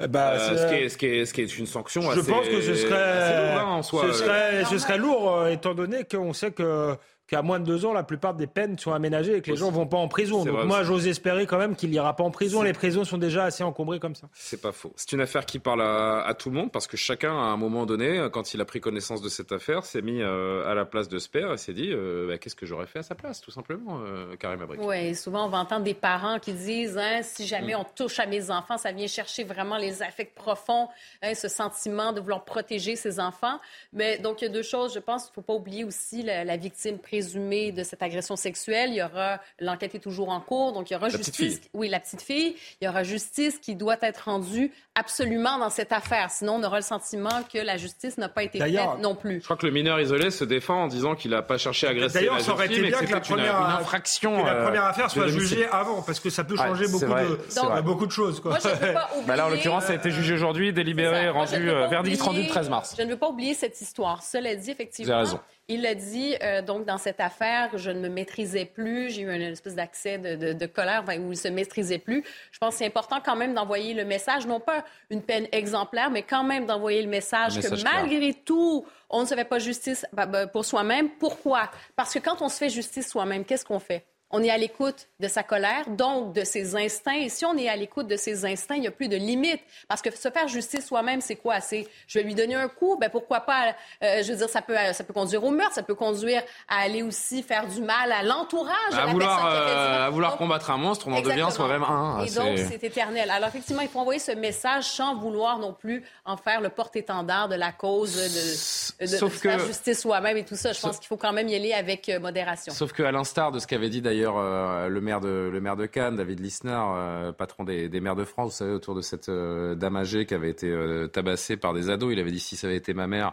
Euh, ce, qui est, ce, qui est, ce, qui est, une sanction je assez, pense que ce serait, lourd, hein, en soi. Ce serait, ce serait lourd, euh, étant donné qu'on sait que qu'à moins de deux ans, la plupart des peines sont aménagées et que les gens vont pas en prison. Donc moi, j'ose espérer quand même qu'il n'ira pas en prison. Les prisons sont déjà assez encombrées comme ça. C'est pas faux. C'est une affaire qui parle à, tout le monde parce que chacun, à un moment donné, quand il a pris connaissance de cette affaire, s'est mis euh, à la place de Sper et s'est dit euh, bah, qu'est-ce que j'aurais fait à sa place, tout simplement, euh, Karim Abrik. Oui, souvent on va entendre des parents qui disent hein, si jamais mm. on touche à mes enfants, ça vient chercher vraiment les affects profonds, hein, ce sentiment de vouloir protéger ses enfants. Mais donc il y a deux choses, je pense, il ne faut pas oublier aussi la, la victime présumée de cette agression sexuelle. Il y aura l'enquête est toujours en cours, donc il y aura justice. Oui, la petite fille. Il y aura justice qui doit être rendue absolument dans cette affaire. Sinon, on aura le sentiment que la justice n'a pas été faite non plus. Je crois que le mineur isolé se défend en disant qu'il n'a pas cherché à agresser D'ailleurs, ça aurait été bien que, la première, une, infraction. Que la euh, première affaire soit jugée avant, parce que ça peut changer beaucoup, de, beaucoup de choses. Quoi. Moi, je veux pas oublier, bah là, en l'occurrence, ça a été jugé aujourd'hui, délibéré, rendu, euh, verdict rendu le 13 mars. Je ne veux pas oublier cette histoire. Cela dit, effectivement. Il a dit, euh, donc, dans cette affaire, je ne me maîtrisais plus. J'ai eu une espèce d'accès de, de, colère où il se maîtrisait plus. Je pense que c'est important quand même d'envoyer le message, non pas une peine exemplaire, mais quand même d'envoyer le message, que malgré tout, on ne se fait pas justice bah, bah, pour soi-même. Pourquoi? Parce que quand on se fait justice soi-même, qu'est-ce qu'on fait? On est à l'écoute de sa colère, donc de ses instincts. Et si on est à l'écoute de ses instincts, il n'y a plus de limite. Parce que se faire justice soi-même, c'est quoi? C'est je vais lui donner un coup, ben pourquoi pas? Euh, je veux dire, ça peut, ça peut conduire au meurtre, ça peut conduire à aller aussi faire du mal à l'entourage. À, vouloir, euh, à vouloir combattre un monstre, on en devient soi-même un. Et donc, c'est éternel. Alors, effectivement, il faut envoyer ce message sans vouloir non plus en faire le porte-étendard de la cause de, de, faire justice soi-même et tout ça. Je pense qu'il faut quand même y aller avec euh, modération. Sauf qu'à l'instar de ce qu'avait dit d'ailleurs euh, le, maire de, le maire de Cannes, David Lisnard, euh, patron des, maires de France, vous savez, autour de cette euh, dame âgée qui avait été tabassée par des ados. Il avait dit si ça avait été ma mère,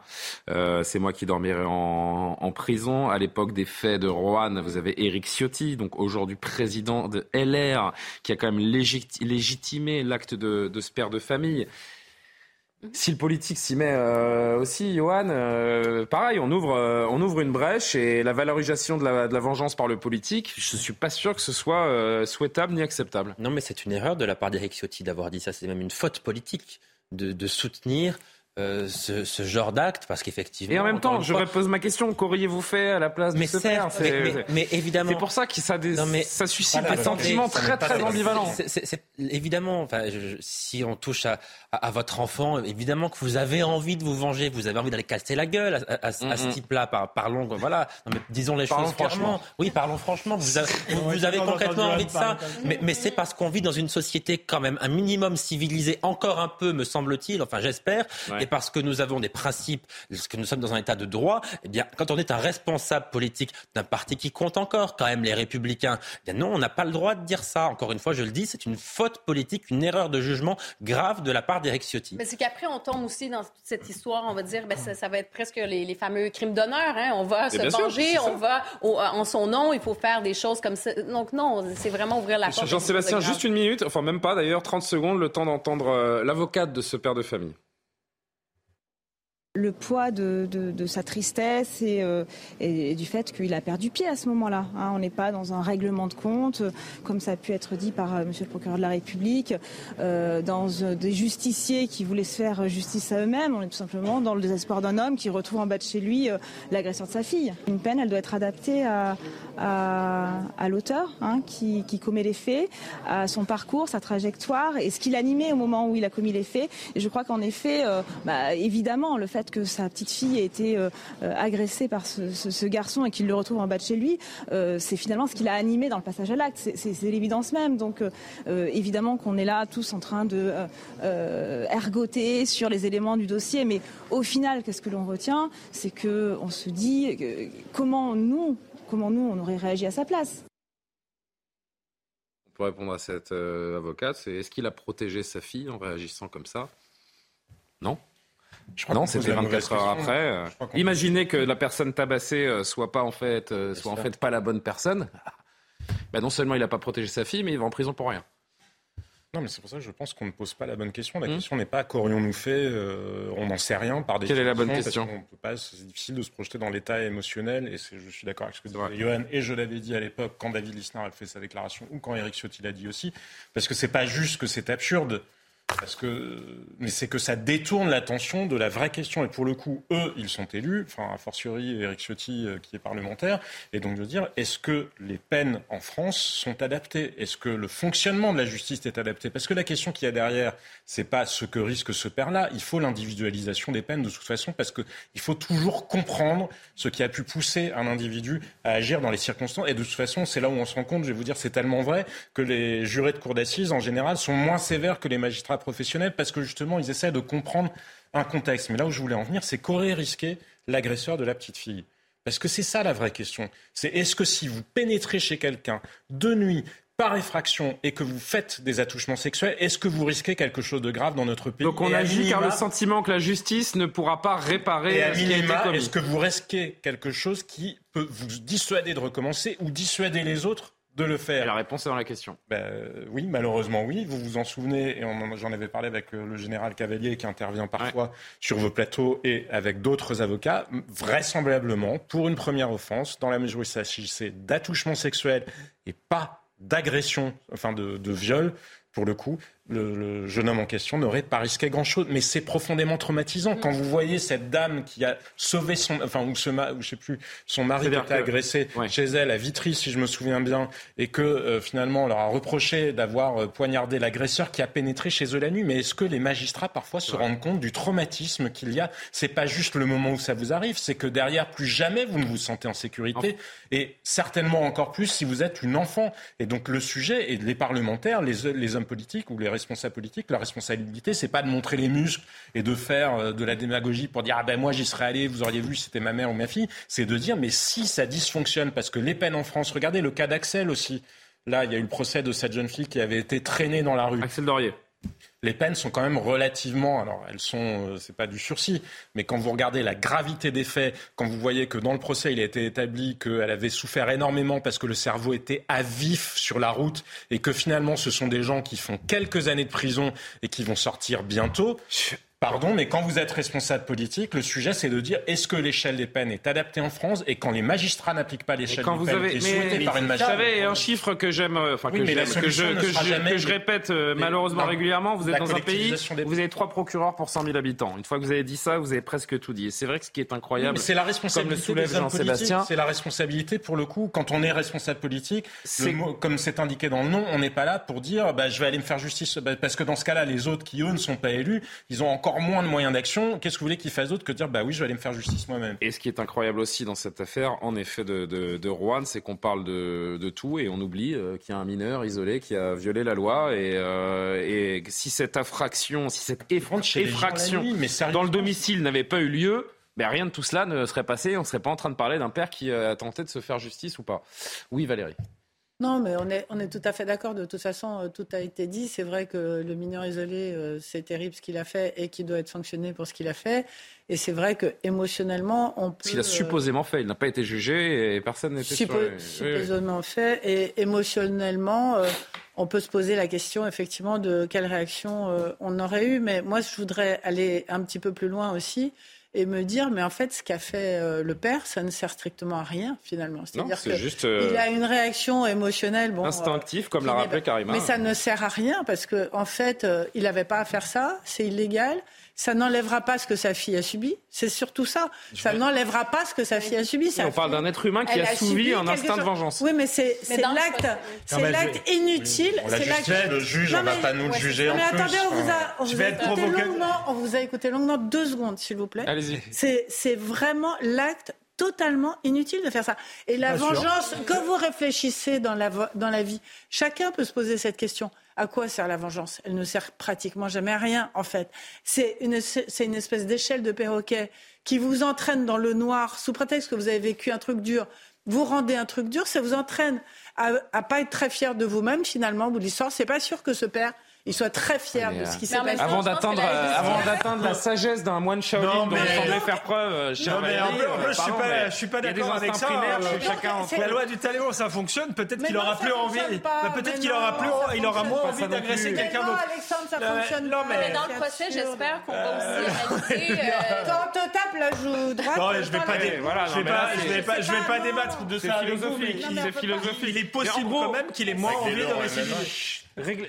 c'est moi qui dormirais en, prison. À l'époque des faits de Roanne, vous avez Éric Ciotti, donc aujourd'hui président de LR, qui a quand même légitimé l'acte de, de ce père de famille. Si le politique s'y met euh, aussi, Johan, euh, pareil, on ouvre, euh, on ouvre une brèche et la valorisation de la, de la, vengeance par le politique, je suis pas sûr que ce soit souhaitable ni acceptable. Non, mais c'est une erreur de la part d'Eric Ciotti d'avoir dit ça. C'est même une faute politique de, de soutenir euh, ce, ce, genre d'acte parce qu'effectivement. Et en même temps, je repose ma question qu'auriez-vous fait à la place de mais ce père mais, mais, évidemment. C'est pour ça que ça, ça suscite des sentiments très très ambivalents. Évidemment, enfin, si on touche à, à, votre enfant, évidemment que vous avez envie de vous venger, vous avez envie d'aller casser la gueule à, à, ce mm-hmm. type-là. Par, parlons, voilà, mais disons les choses franchement. Oui, parlons franchement. Vous avez, vous avez concrètement envie de ça. Mais, mais c'est parce qu'on vit dans une société quand même un minimum civilisée, encore un peu, me semble-t-il. Enfin, j'espère et parce que nous avons des principes, parce que nous sommes dans un état de droit, eh bien, quand on est un responsable politique d'un parti qui compte encore, quand même les républicains, eh bien non, on n'a pas le droit de dire ça. Encore une fois, je le dis, c'est une faute politique, une erreur de jugement grave de la part d'Éric Ciotti. Mais c'est qu'après, on tombe aussi dans toute cette histoire, on va dire, ben, ça, va être presque les, fameux crimes d'honneur. Hein? On va se venger, on va, en son nom, il faut faire des choses comme ça. Donc non, c'est vraiment ouvrir la porte. Jean-Sébastien, juste une minute, enfin même pas d'ailleurs, 30 secondes, le temps d'entendre euh, l'avocate de ce père de famille le poids de, sa tristesse et, du fait qu'il a perdu pied à ce moment-là. Hein. on n'est pas dans un règlement de compte, comme ça a pu être dit par Monsieur le procureur de la République, dans des justiciers qui voulaient se faire justice à eux-mêmes. On est tout simplement dans le désespoir d'un homme qui retrouve en bas de chez lui l'agresseur de sa fille. Une peine, elle doit être adaptée à, l'auteur hein, qui, commet les faits, à son parcours, sa trajectoire et ce qu'il animait au moment où il a commis les faits. Et je crois qu'en effet, euh, bah, évidemment, le fait que sa petite fille ait été euh, agressée par ce, garçon et qu'il le retrouve en bas de chez lui, euh, c'est finalement ce qu'il a animé dans le passage à l'acte. C'est l'évidence même. Donc évidemment qu'on est là tous en train de ergoter sur les éléments du dossier, mais au final, qu'est-ce que l'on retient? C'est que on se dit comment nous comment nous, on aurait réagi à sa place. Pour répondre à cette euh, avocate, c'est est-ce qu'il a protégé sa fille en réagissant comme ça? Non non, c'était 24 heures après. Imaginez que la personne tabassée euh, soit pas en fait, euh, soit en fait pas la bonne personne. Ben non seulement il n'a pas protégé sa fille, mais il va en prison pour rien. Non, mais c'est pour ça que je pense qu'on ne pose pas la bonne question. La hmm. question n'est pas qu'aurions-nous fait, euh, on n'en sait rien par des Quelle est la bonne question C'est difficile de se projeter dans l'état émotionnel, et je suis d'accord avec ce que disait Johan, et je l'avais dit à l'époque quand David Lisnard a fait sa déclaration, ou quand Eric Ciotti l'a dit aussi, parce que c'est pas juste que c'est absurde. Parce que, mais c'est que ça détourne l'attention de la vraie question. Et pour le coup, eux, ils sont élus, enfin, a fortiori Eric Ciotti euh, qui est parlementaire. Et donc de dire, est-ce que les peines en France sont adaptées? Est-ce que le fonctionnement de la justice est adapté? Parce que la question qu'il y a derrière, c'est pas ce que risque ce père-là. Il faut l'individualisation des peines de toute façon, parce que il faut toujours comprendre ce qui a pu pousser un individu à agir dans les circonstances. Et de toute façon, c'est là où on se rend compte, je vais vous dire, c'est tellement vrai que les jurés de cour d'assises, en général, sont moins sévères que les magistrats professionnels parce que justement, ils essaient de comprendre un contexte. Mais là où je voulais en venir, c'est qu'aurait risqué l'agresseur de la petite fille? Parce que c'est ça la vraie question. C'est est-ce que si vous pénétrez chez quelqu'un de nuit, par effraction et que vous faites des attouchements sexuels, est-ce que vous risquez quelque chose de grave dans notre pays? Donc on agit car le sentiment que la justice ne pourra pas réparer commis. Est-ce que vous risquez quelque chose qui peut vous dissuader de recommencer ou dissuader les autres de le faire La réponse est dans la question. Ben, oui, malheureusement, oui. Vous vous en souvenez, et j'en avais parlé avec euh, le général Cavalier qui intervient parfois sur vos plateaux et avec d'autres avocats. Vraisemblablement, pour une première offense, dans la mesure où il s'agissait d'attouchement sexuel et pas d'agression, enfin de, de viol, pour le coup, le, jeune homme en question n'aurait pas risqué grand-chose. Mais c'est profondément traumatisant. Quand vous voyez cette dame qui a sauvé son, enfin, ou, ce, ou je sais plus, son mari qui a été agressé chez elle à Vitry, si je me souviens bien, et que euh, finalement on leur a reproché d'avoir euh, poignardé l'agresseur qui a pénétré chez eux la nuit. Mais est-ce que les magistrats parfois se rendent compte du traumatisme qu'il y a? C'est pas juste le moment où ça vous arrive, c'est que derrière, plus jamais vous ne vous sentez en sécurité, et certainement encore plus si vous êtes une enfant. Et donc le sujet, et les parlementaires, les, les hommes politiques ou les responsables politiques, la responsabilité, c'est pas de montrer les muscles et de faire euh, de la démagogie pour dire ah ben moi j'y serais allé, vous auriez vu c'était ma mère ou ma fille. C'est de dire mais si ça dysfonctionne parce que les peines en France, regardez le cas d'Axel aussi. Là, il y a eu le procès de cette jeune fille qui avait été traînée dans la rue. Axel Dorier les peines sont quand même relativement, alors elles sont, euh, c'est pas du sursis, mais quand vous regardez la gravité des faits, quand vous voyez que dans le procès il a été établi qu'elle avait souffert énormément parce que le cerveau était à vif sur la route et que finalement ce sont des gens qui font quelques années de prison et qui vont sortir bientôt. Pardon, mais quand vous êtes responsable politique, le sujet c'est de dire est-ce que l'échelle des peines est adaptée en France et quand les magistrats n'appliquent pas l'échelle des vous peines avez, qui par une majorité. Vous savez un chiffre que j'aime, euh, enfin que, que, je, répète euh, malheureusement régulièrement. Vous êtes dans un pays, vous avez trois procureurs pour 100 000 habitants. Une fois que vous avez dit ça, vous avez presque tout dit. Et c'est vrai que ce qui est incroyable, c'est la responsabilité comme le Jean-Sébastien, c'est la responsabilité pour le coup quand on est responsable politique. comme c'est indiqué dans le nom, on n'est pas là pour dire bah, je vais aller me faire justice bah, parce que dans ce cas-là, les autres qui eux ne sont pas élus, ils ont encore moins de moyens d'action Qu'est-ce que vous voulez qu'il fasse d'autre que dire bah oui, je vais aller me faire justice moi-même Et ce qui est incroyable aussi dans cette affaire, en effet, de, de, Rouen, c'est qu'on parle de, tout et on oublie euh, qu'il y a un mineur isolé qui a violé la loi. Et, euh, et si cette infraction, si cette effraction dans le domicile n'avait pas eu lieu, ben rien de tout cela ne serait passé. On ne serait pas en train de parler d'un père qui a tenté de se faire justice ou pas. Oui, Valérie. Non, mais on est, on est tout à fait d'accord. De toute façon, euh, tout a été dit. C'est vrai que le mineur isolé, euh, c'est terrible ce qu'il a fait et qu'il doit être sanctionné pour ce qu'il a fait. Et c'est vrai que émotionnellement, on peut. S'il a supposément fait, il n'a pas été jugé et personne n'était suppo Supposément fait et émotionnellement, euh, on peut se poser la question effectivement de quelle réaction on aurait eu. Mais moi, je voudrais aller un petit peu plus loin aussi et me dire, mais en fait, ce qu'a fait euh, le père, ça ne sert strictement à rien, finalement. C'est-à-dire qu'il juste, euh, a une réaction émotionnelle. Bon, instinctive, comme l'a rappelé Karima. Mais ça ne sert à rien, parce qu'en en fait, il n'avait pas à faire ça, c'est illégal. Ça n'enlèvera pas ce que sa fille a subi. C'est surtout ça. ça n'enlèvera pas ce que sa fille a subi. on parle d'un être humain qui a, subi un instinct de vengeance. Oui, mais c'est l'acte, c'est l'acte inutile. C'est l'acte. Le juge, on ne va pas nous le juger en mais attendez, on vous a, on vous a écouté longuement. On vous a écouté longuement deux secondes, s'il vous plaît. C'est vraiment l'acte totalement inutile de faire ça. Et la vengeance, quand vous réfléchissez dans la, dans la vie, chacun peut se poser cette question. À quoi sert la vengeance? Elle ne sert pratiquement jamais à rien, en fait. C'est une, une espèce d'échelle de perroquet qui vous entraîne dans le noir sous prétexte que vous avez vécu un truc dur. Vous rendez un truc dur, ça vous entraîne à, à pas être très fier de vous-même, finalement, de l'histoire. C'est pas sûr que ce père il soit très fier de ce qui s'est passé. Avant d'atteindre, avant d'atteindre la sagesse d'un moine Shaolin dont il semblait faire preuve, euh, non, mais en plus, je suis pas, je suis pas d'accord avec ça. Euh, la loi du talion, ça fonctionne. Peut-être qu'il aura plus envie. Bah, peut-être qu'il aura plus, il aura moins envie d'agresser quelqu'un d'autre. Alexandre, ça fonctionne. Non, mais dans le procès, j'espère qu'on va aussi réaliser. Quand on te tape la joue droite. Non, je vais pas, je vais pas, je vais pas débattre de ça avec vous. C'est philosophique. Il est possible quand même qu'il ait moins envie de récidiver.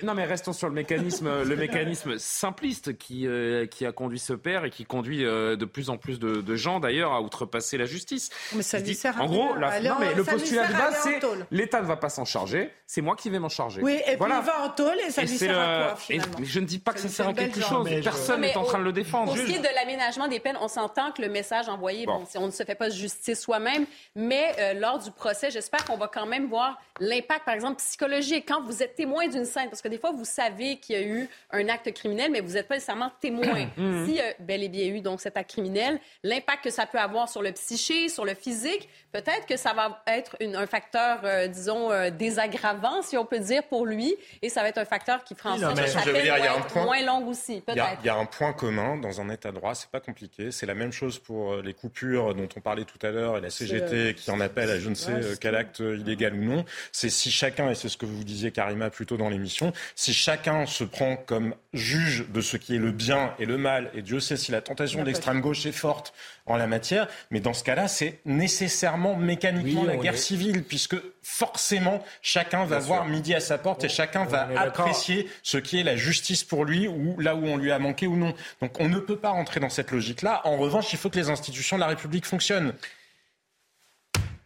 Non, mais restons sur le mécanisme, le mécanisme simpliste qui, euh, qui a conduit ce père et qui conduit euh, de plus en plus de, gens d'ailleurs à outrepasser la justice. Mais ça lui sert à En gros, la... non, mais le postulat de base, c'est l'État ne va pas s'en charger, c'est moi qui vais m'en charger. Oui, et puis il va en tôle et ça lui sert à quoi finalement Je ne dis pas que ça, sert à quelque chose. Personne n'est en train de le défendre. Pour ce qui est de l'aménagement des peines, on s'entend que le message envoyé, bon. on ne se fait pas justice soi-même, mais euh, lors du procès, j'espère qu'on va quand même voir l'impact, par exemple, psychologique. Quand vous êtes témoin d'une scène, parce que des fois, vous savez qu'il y a eu un acte criminel, mais vous n'êtes pas nécessairement témoin. Mm-hmm. S'il y a bel et bien eu donc cet acte criminel, l'impact que ça peut avoir sur le psyché, sur le physique, peut-être que ça va être un facteur, euh, disons, euh, désaggravant, si on peut dire, pour lui, et ça va être un facteur qui fera en sorte que point, moins longue aussi, peut-être. Il y, a un point commun dans un État droit, c'est pas compliqué, c'est la même chose pour euh, les coupures dont on parlait tout à l'heure et la CGT qui en appelle à je ne sais quel acte illégal ou non. C'est si chacun, et c'est ce que vous disiez Karima plus tôt dans l'émission, si chacun se prend comme juge de ce qui est le bien et le mal, et Dieu sait si la tentation d'extrême gauche est forte en la matière, mais dans ce cas-là, c'est nécessairement mécaniquement la guerre civile, puisque forcément, chacun va voir midi à sa porte et chacun va apprécier ce qui est la justice pour lui ou là où on lui a manqué ou non. Donc on ne peut pas rentrer dans cette logique-là. En revanche, il faut que les institutions de la République fonctionnent.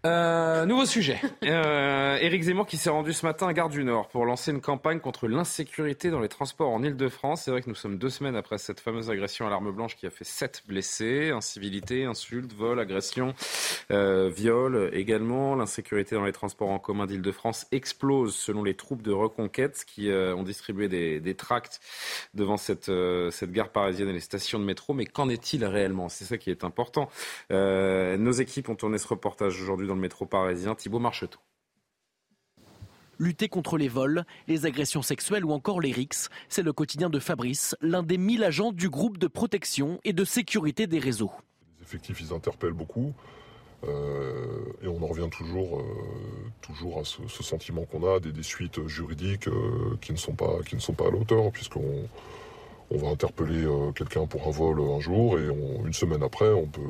Euh, nouveau sujet. Euh, Éric Zemmour qui s'est rendu ce matin à Gare du Nord pour lancer une campagne contre l'insécurité dans les transports en Ile-de-France. C'est vrai que nous sommes deux semaines après cette fameuse agression à l'arme blanche qui a fait sept blessés. Incivilité, insultes, vol, agression, euh, viol également. L'insécurité dans les transports en commun d'Ile-de-France explose selon les troupes de reconquête qui euh, ont distribué des, des tracts devant cette, cette gare parisienne et les stations de métro. Mais qu'en est-il réellement? C'est ça qui est important. Nos équipes ont tourné ce reportage aujourd'hui dans le métro parisien, Thibault Marcheteau. Lutter contre les vols, les agressions sexuelles ou encore les rixes, c'est le quotidien de Fabrice, l'un des 1000 agents du groupe de protection et de sécurité des réseaux. Les effectifs, ils interpellent beaucoup. Euh, et on en revient toujours, euh, toujours à ce, sentiment qu'on a des, suites juridiques euh, qui, ne sont pas, qui ne sont pas à l'auteur, puisqu'on on va interpeller euh, quelqu'un pour un vol un jour et une semaine après, on peut,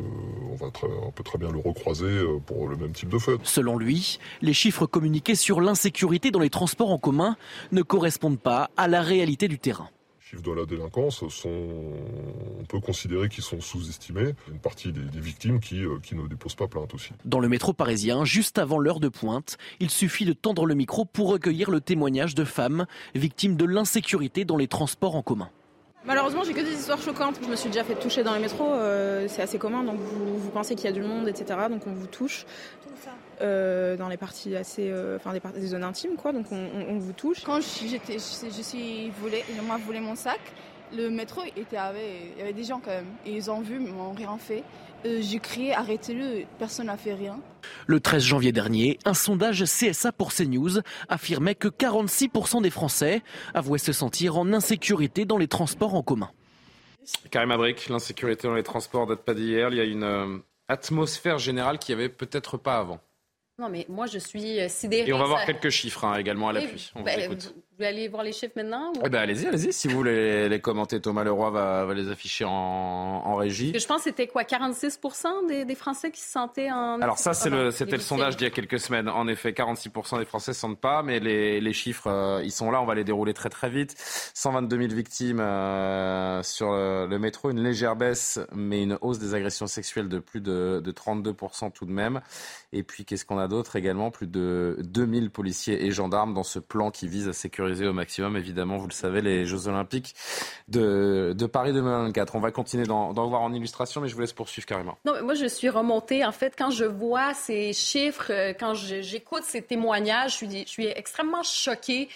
on va très, peut très bien le recroiser euh, pour le même type de fait. Selon lui, les chiffres communiqués sur l'insécurité dans les transports en commun ne correspondent pas à la réalité du terrain. Les chiffres de la délinquance sont, on peut considérer qu'ils sont sous-estimés. Une partie des, victimes qui, euh, qui ne déposent pas plainte aussi. Dans le métro parisien, juste avant l'heure de pointe, il suffit de tendre le micro pour recueillir le témoignage de femmes victimes de l'insécurité dans les transports en commun. Malheureusement, j'ai que des histoires choquantes. Je me suis déjà fait toucher dans les métros, euh, c'est assez commun. Donc vous, pensez qu'il y a du monde, etc. Donc on vous touche. Euh, dans les parties assez, euh, enfin des, des, zones intimes, quoi. Donc on, vous touche. Quand j'étais, je, je, suis volé, moi volé mon sac. Le métro était avec, il y avait des gens quand même. Et ils ont vu, mais ils n'ont rien fait. Euh, j'ai crié arrêtez-le, personne n'a fait rien. Le 13 janvier dernier, un sondage CSA pour CNews affirmait que 46% des Français avouaient se sentir en insécurité dans les transports en commun. Karim Abrik, l'insécurité dans les transports date pas d'hier. Il y a une euh, atmosphère générale qui n'y avait peut-être pas avant. Non, mais moi, je suis euh, sidérée. Et on va voir quelques chiffres hein, également à l'appui. On vous ben, écoute Vous voulez aller voir les chiffres maintenant eh ben, Allez-y, allez-y. Si vous voulez les commenter, Thomas Leroy va, va les afficher en, en régie. je pense que c'était quoi 46 des, des, Français qui se sentaient en. Alors, ça, c'est le, c'était le sondage d'il y a quelques semaines. En effet, 46 des Français ne sentent pas, mais les, les chiffres, euh, ils sont là. On va les dérouler très, très vite. 122 000 victimes euh, sur le, le, métro, une légère baisse, mais une hausse des agressions sexuelles de plus de, de 32 tout de même. Et puis, qu'est-ce qu'on a d'autre également? Plus de 2000 policiers et gendarmes dans ce plan qui vise à sécuriser au maximum, évidemment, vous le savez, les Jeux Olympiques de, de Paris 2024. On va continuer d'en voir en illustration, mais je vous laisse poursuivre carrément. Non, moi, je suis remontée. En fait, quand je vois ces chiffres, euh, quand j'écoute ces témoignages, je suis, je suis extrêmement choquée.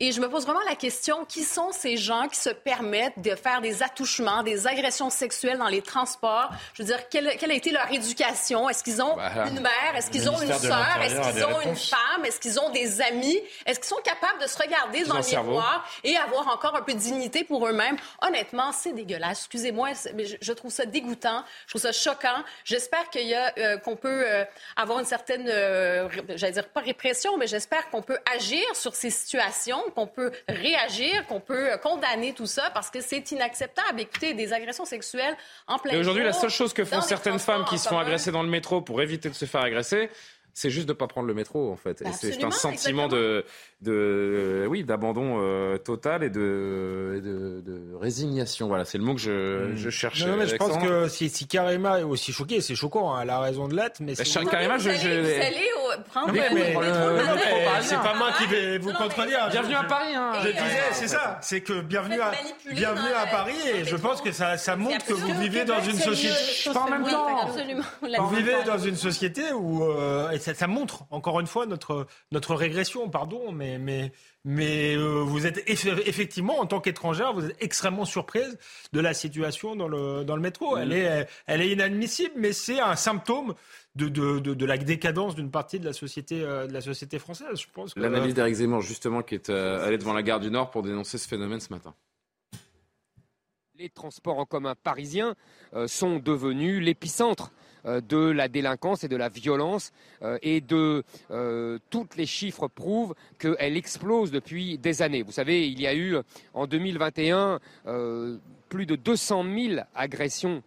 Et je me pose vraiment la question, qui sont ces gens qui se permettent de faire des attouchements, des agressions sexuelles dans les transports? Je veux dire, quelle, quelle a été leur éducation? Est-ce qu'ils ont bah, une mère? Est-ce qu'ils ont une sœur? Est-ce qu'ils ont une femme? Est-ce qu'ils ont des amis? Est-ce qu'ils sont capables de se regarder dans, le miroir et avoir encore un peu de dignité pour eux-mêmes. Honnêtement, c'est dégueulasse. Excusez-moi, mais je, trouve ça dégoûtant. Je trouve ça choquant. J'espère qu'il y a euh, qu'on peut euh, avoir une certaine, euh, j'allais dire pas répression, mais j'espère qu'on peut agir sur ces situations, qu'on peut réagir, qu'on peut condamner tout ça parce que c'est inacceptable. Écoutez, des agressions sexuelles en plein. Aujourd'hui, la seule chose que font certaines femmes qui se font agresser dans le métro pour éviter de se faire agresser, c'est juste de ne pas prendre le métro, en fait. c'est un sentiment de, de, oui, d'abandon euh, total et de, de, résignation. Voilà, c'est le mot que je, hmm. je cherchais. Non, mais je pense que si, si Karima est aussi choquée, c'est choquant, hein, elle a raison de l'être. Mais bah, Karima, je, je... Vous allez prendre le métro. C'est pas moi qui vais vous contredire. Bienvenue à Paris. Hein. Je disais, c'est ça, c'est que bienvenue à, bienvenue à Paris et je pense que ça, ça montre que vous vivez dans une société. Pas en même temps. Vous vivez dans une société où euh, ça, montre encore une fois notre, notre régression, pardon, mais, mais, mais euh, vous êtes effectivement, en tant qu'étrangère, vous êtes extrêmement surprise de la situation dans le, dans le métro. Elle, est, elle est inadmissible, mais c'est un symptôme de, de, de, de, la décadence d'une partie de la société, euh, de la société française. Je pense L'analyse d'Éric Zemmour, justement, qui est euh, allé devant la gare du Nord pour dénoncer ce phénomène ce matin. Les transports en commun parisiens sont devenus l'épicentre euh, de la délinquance et de la violence euh, et de euh, toutes les chiffres prouvent qu'elle explose depuis des années. Vous savez, il y a eu en 2021 plus de 200 000 agressions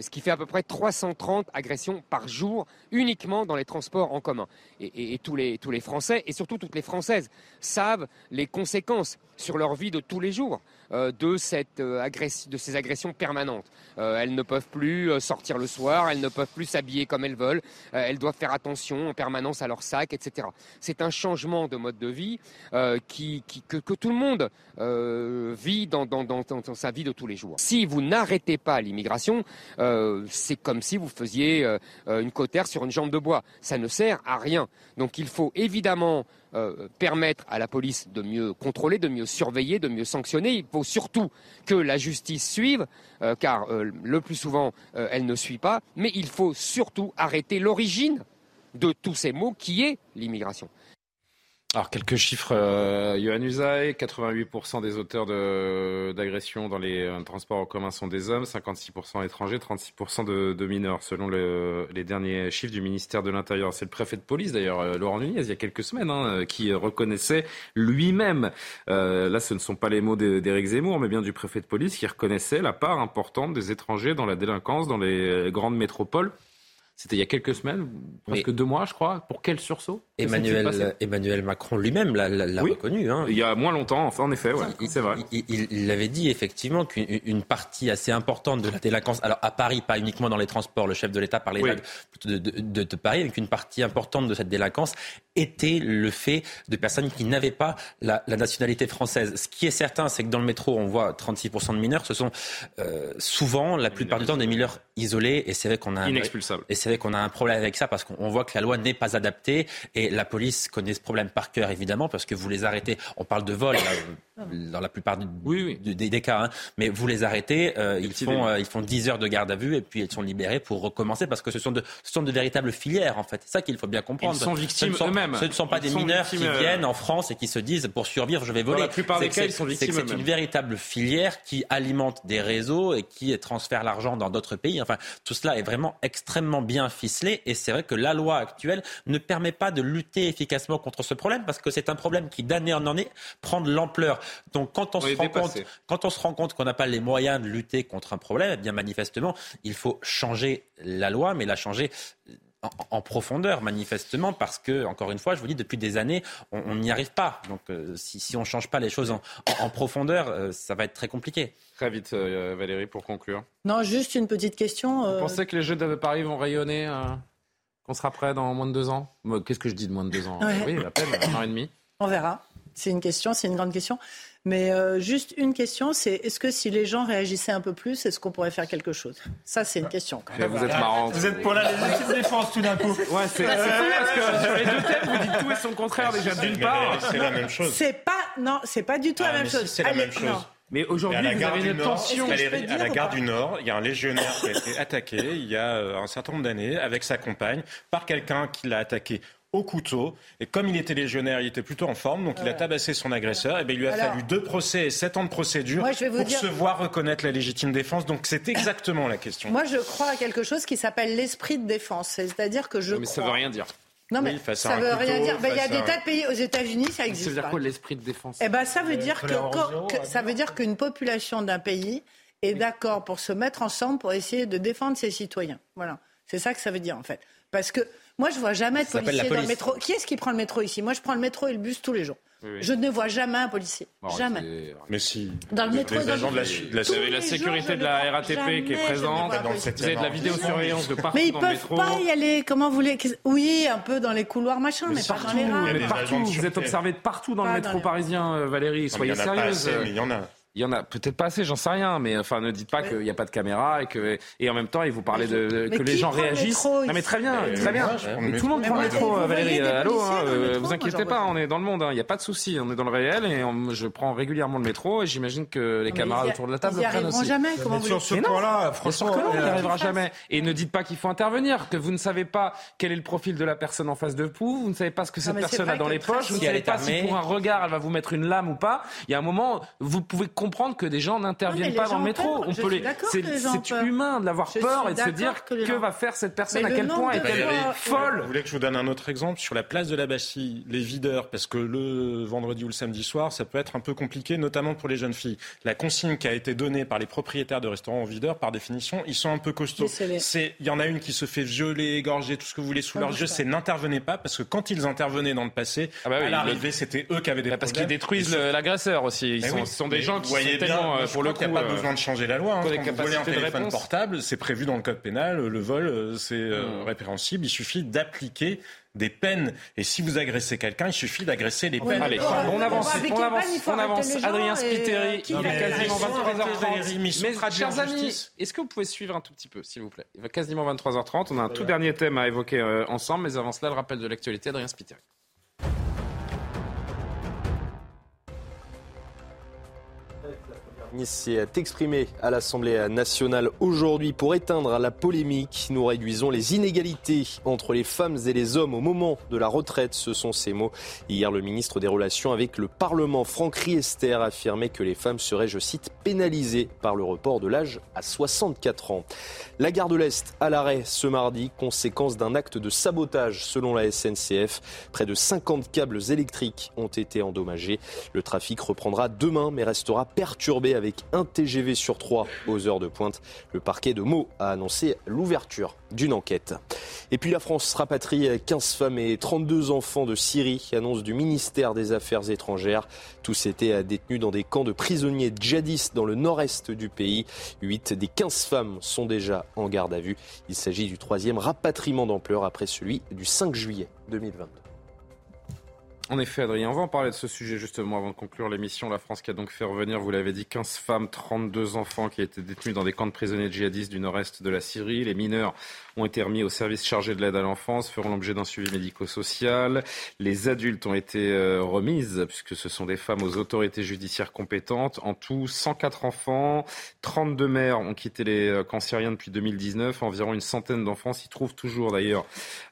ce qui fait à peu près 330 agressions par jour uniquement dans les transports en commun. Et, tous, les, tous les Français, et surtout toutes les Françaises, savent les conséquences sur leur vie de tous les jours euh, euh, de ces agressions permanentes. Euh, elles ne peuvent plus sortir le soir, elles ne peuvent plus s'habiller comme elles veulent, elles doivent faire attention en permanence à leur sac, etc. C'est un changement de mode de vie que, tout le monde vit dans, sa vie de tous les jours. Si vous n'arrêtez pas l'immigration, c'est comme si vous faisiez une cotère sur une jambe de bois. Ça ne sert à rien. Donc il faut évidemment euh, permettre à la police de mieux contrôler, de mieux surveiller, de mieux sanctionner. Il faut surtout que la justice suive, euh, car euh, le plus souvent, elle ne suit pas. Mais il faut surtout arrêter l'origine de tous ces maux qui est l'immigration. Alors quelques chiffres, euh, Johan Usaï, 88% des auteurs d'agressions dans les euh, transports en commun sont des hommes, 56% étrangers, 36% de, de, mineurs, selon le, les derniers chiffres du ministère de l'Intérieur. C'est le préfet de police d'ailleurs, euh, Laurent Nunez, il y a quelques semaines, hein, qui reconnaissait lui-même, euh, là ce ne sont pas les mots d'Éric Zemmour, mais bien du préfet de police, qui reconnaissait la part importante des étrangers dans la délinquance dans les grandes métropoles. C'était il y a quelques semaines, presque deux mois, je crois. Pour quel sursaut Emmanuel, Emmanuel Macron lui-même l'a reconnu. Hein. Il y a moins longtemps, enfin, en effet, ouais, c'est vrai. Il, avait dit effectivement qu'une partie assez importante de la délinquance, alors à Paris, pas uniquement dans les transports, le chef de l'État parlait de, de, de, Paris, mais qu'une partie importante de cette délinquance était le fait de personnes qui n'avaient pas la, nationalité française. Ce qui est certain, c'est que dans le métro, on voit 36% de mineurs. Ce sont euh, souvent, la plupart du temps, des mineurs isolés. Et c'est vrai qu'on a... Inexpulsables qu'on a un problème avec ça parce qu'on voit que la loi n'est pas adaptée et la police connaît ce problème par cœur évidemment parce que vous les arrêtez. On parle de vol dans la plupart Des, cas, hein. mais vous les arrêtez, euh, ils, font, euh, ils font 10 heures de garde à vue et puis ils sont libérés pour recommencer parce que ce sont de, ce sont de véritables filières en fait. C'est ça qu'il faut bien comprendre. Ils sont victimes eux-mêmes. Ce ne sont pas des mineurs qui euh, viennent en France et qui se disent pour survivre, je vais voler. Dans la plupart des cas, ils sont victimes C'est une véritable filière qui alimente des réseaux et qui transfère l'argent dans d'autres pays. Enfin, tout cela est vraiment extrêmement bien ficelé et c'est vrai que la loi actuelle ne permet pas de lutter efficacement contre ce problème parce que c'est un problème qui d'année en année prend de l'ampleur. Donc quand on, se rend compte, quand on se rend compte qu'on n'a pas les moyens de lutter contre un problème, eh bien manifestement, il faut changer la loi, mais la changer en, profondeur, manifestement, parce que, encore une fois, je vous dis, depuis des années, on n'y arrive pas. Donc, euh, si, on ne change pas les choses en, profondeur, euh, ça va être très compliqué. Très vite, euh, Valérie, pour conclure. Non, juste une petite question. Vous pensez que les Jeux de Paris vont rayonner Qu'on sera prêt dans moins de deux ans? Qu'est-ce que je dis de moins de deux ans? Oui, à peine, un an et demi. On verra. C'est une question, c'est une grande question. Mais euh, juste une question, c'est est-ce que si les gens réagissaient un peu plus, est-ce qu'on pourrait faire quelque chose? Ça, c'est une question. Quand même. Vous êtes marrant. Vous êtes pour la légitime défense tout d'un coup. Ouais, c'est fou parce que sur les deux thèmes, vous dites tout et son contraire déjà d'une part. C'est la même chose. C'est pas, non, c'est pas du tout la ah, même chose. c'est la même chose. Mais aujourd'hui, vous avez une tension. à la gare du Nord, il y a un légionnaire qui a été attaqué il y a euh, un certain nombre d'années avec sa compagne par quelqu'un qui l'a attaqué au couteau. Et comme il était légionnaire, il était plutôt en forme, donc il a tabassé son agresseur. Et bien, il lui a fallu deux procès et sept ans de procédure pour se voir reconnaître la légitime défense. Donc c'est exactement la question. Moi, je crois à quelque chose qui s'appelle l'esprit de défense. C'est-à-dire que je. Mais ça veut rien dire. Non, mais ça veut rien dire. Ben, il y a des tas de pays aux États-Unis, ça existe. Ça veut dire quoi l'esprit de défense Eh ben, ça veut dire que, ça veut dire qu'une population d'un pays est d'accord pour se mettre ensemble pour essayer de défendre ses citoyens. Voilà, c'est ça que ça veut dire en fait. Parce que moi, je vois jamais de policiers dans le métro. Qui est-ce qui prend le métro ici? Moi, je prends le métro et le bus tous les jours. Je ne vois jamais un policier. jamais. Mais si. Dans le métro, les agents de la, Vous avez la sécurité de la RATP qui est présente. Vous avez de la vidéosurveillance de partout Mais ils dans peuvent le métro. pas y aller. Comment vous voulez Oui, un peu dans les couloirs, machin, mais, pas dans les rames. Partout, vous êtes observé de partout dans le métro parisien, euh, Valérie. Soyez sérieuse. Mais il y en a. Il y en a peut-être pas assez, j'en sais rien, mais enfin ne dites pas qu'il n'y a pas de caméra et que et en même temps il vous parlez de, que les gens réagissent. non mais très bien, très bien. tout le monde prend le métro, Valérie. Allô, hein, euh, vous inquiétez pas, on est dans le monde, hein, il n'y a pas de souci, on est dans le réel et je prends régulièrement le métro et j'imagine que les camarades autour de la table le prennent aussi. jamais. Comment sur ce point-là, franchement, on n'y arrivera jamais. Et ne dites pas qu'il faut intervenir, que vous ne savez pas quel est le profil de la personne en face de vous, vous ne savez pas ce que cette personne a dans les poches, vous ne savez pas si pour un regard elle va vous mettre une lame ou pas. Il y a un moment, vous pouvez comprendre que des gens n'interviennent pas dans le métro. On peut les. C'est humain de l'avoir peur et de se dire que, va faire cette personne, à quel point est-elle folle. Vous voulez que je vous donne un autre exemple sur la place de la Bastille, les videurs, parce que le vendredi ou le samedi soir, ça peut être un peu compliqué, notamment pour les jeunes filles. La consigne qui a été donnée par les propriétaires de restaurants aux videurs, par définition, ils sont un peu costauds. C'est, il y en a une qui se fait violer, égorger, tout ce que vous voulez sous leurs yeux. C'est n'intervenez pas parce que quand ils intervenaient dans le passé, ah bah à l'arrivée, c'était eux qui avaient des bah parce qu'ils détruisent l'agresseur aussi. Ils sont des gens qui sont tellement euh, pour le coup, il n'y a pas besoin de changer la loi. Hein. Quand vous volez un téléphone portable, c'est prévu dans le code pénal. Le vol, euh, c'est euh, hmm. répréhensible. Il suffit d'appliquer des peines. Et si vous agressez quelqu'un, il suffit d'agresser les peines. Allez, on avance, on avance, on avance. Adrien Spiteri, il est quasiment 23h30. Mais, chers amis, est-ce que vous pouvez suivre un tout petit peu, s'il vous plaît? Il va quasiment 23h30. On a un tout dernier thème à évoquer euh, ensemble, mais avant cela, le rappel de l'actualité, Adrien Spiteri. S'est exprimé à l'Assemblée nationale aujourd'hui pour éteindre la polémique. Nous réduisons les inégalités entre les femmes et les hommes au moment de la retraite. Ce sont ces mots. Hier, le ministre des Relations avec le Parlement, Franck Riester, affirmait que les femmes seraient, je cite, pénalisées par le report de l'âge à 64 ans. La gare de l'Est à l'arrêt ce mardi, conséquence d'un acte de sabotage selon la SNCF. Près de 50 câbles électriques ont été endommagés. Le trafic reprendra demain mais restera perturbé avec un TGV sur trois aux heures de pointe. Le parquet de Meaux a annoncé l'ouverture d'une enquête. Et puis la France rapatrie 15 femmes et 32 enfants de Syrie, annonce du ministère des Affaires étrangères. Tous étaient détenus dans des camps de prisonniers djihadistes dans le nord-est du pays. 8 des 15 femmes sont déjà en garde à vue. Il s'agit du troisième rapatriement d'ampleur après celui du 5 juillet 2022. En effet, Adrien, on va en parler de ce sujet justement avant de conclure l'émission. La France qui a donc fait revenir, vous l'avez dit, 15 femmes, 32 enfants qui étaient détenus dans des camps de prisonniers djihadistes du nord-est de la Syrie. Les mineurs ont été remis au service chargé de l'aide à l'enfance, feront l'objet d'un suivi médico-social. Les adultes ont été euh, remises, puisque ce sont des femmes aux autorités judiciaires compétentes. En tout, 104 enfants, 32 mères ont quitté les euh, camps syriens depuis 2019. Environ une centaine d'enfants s'y trouvent toujours d'ailleurs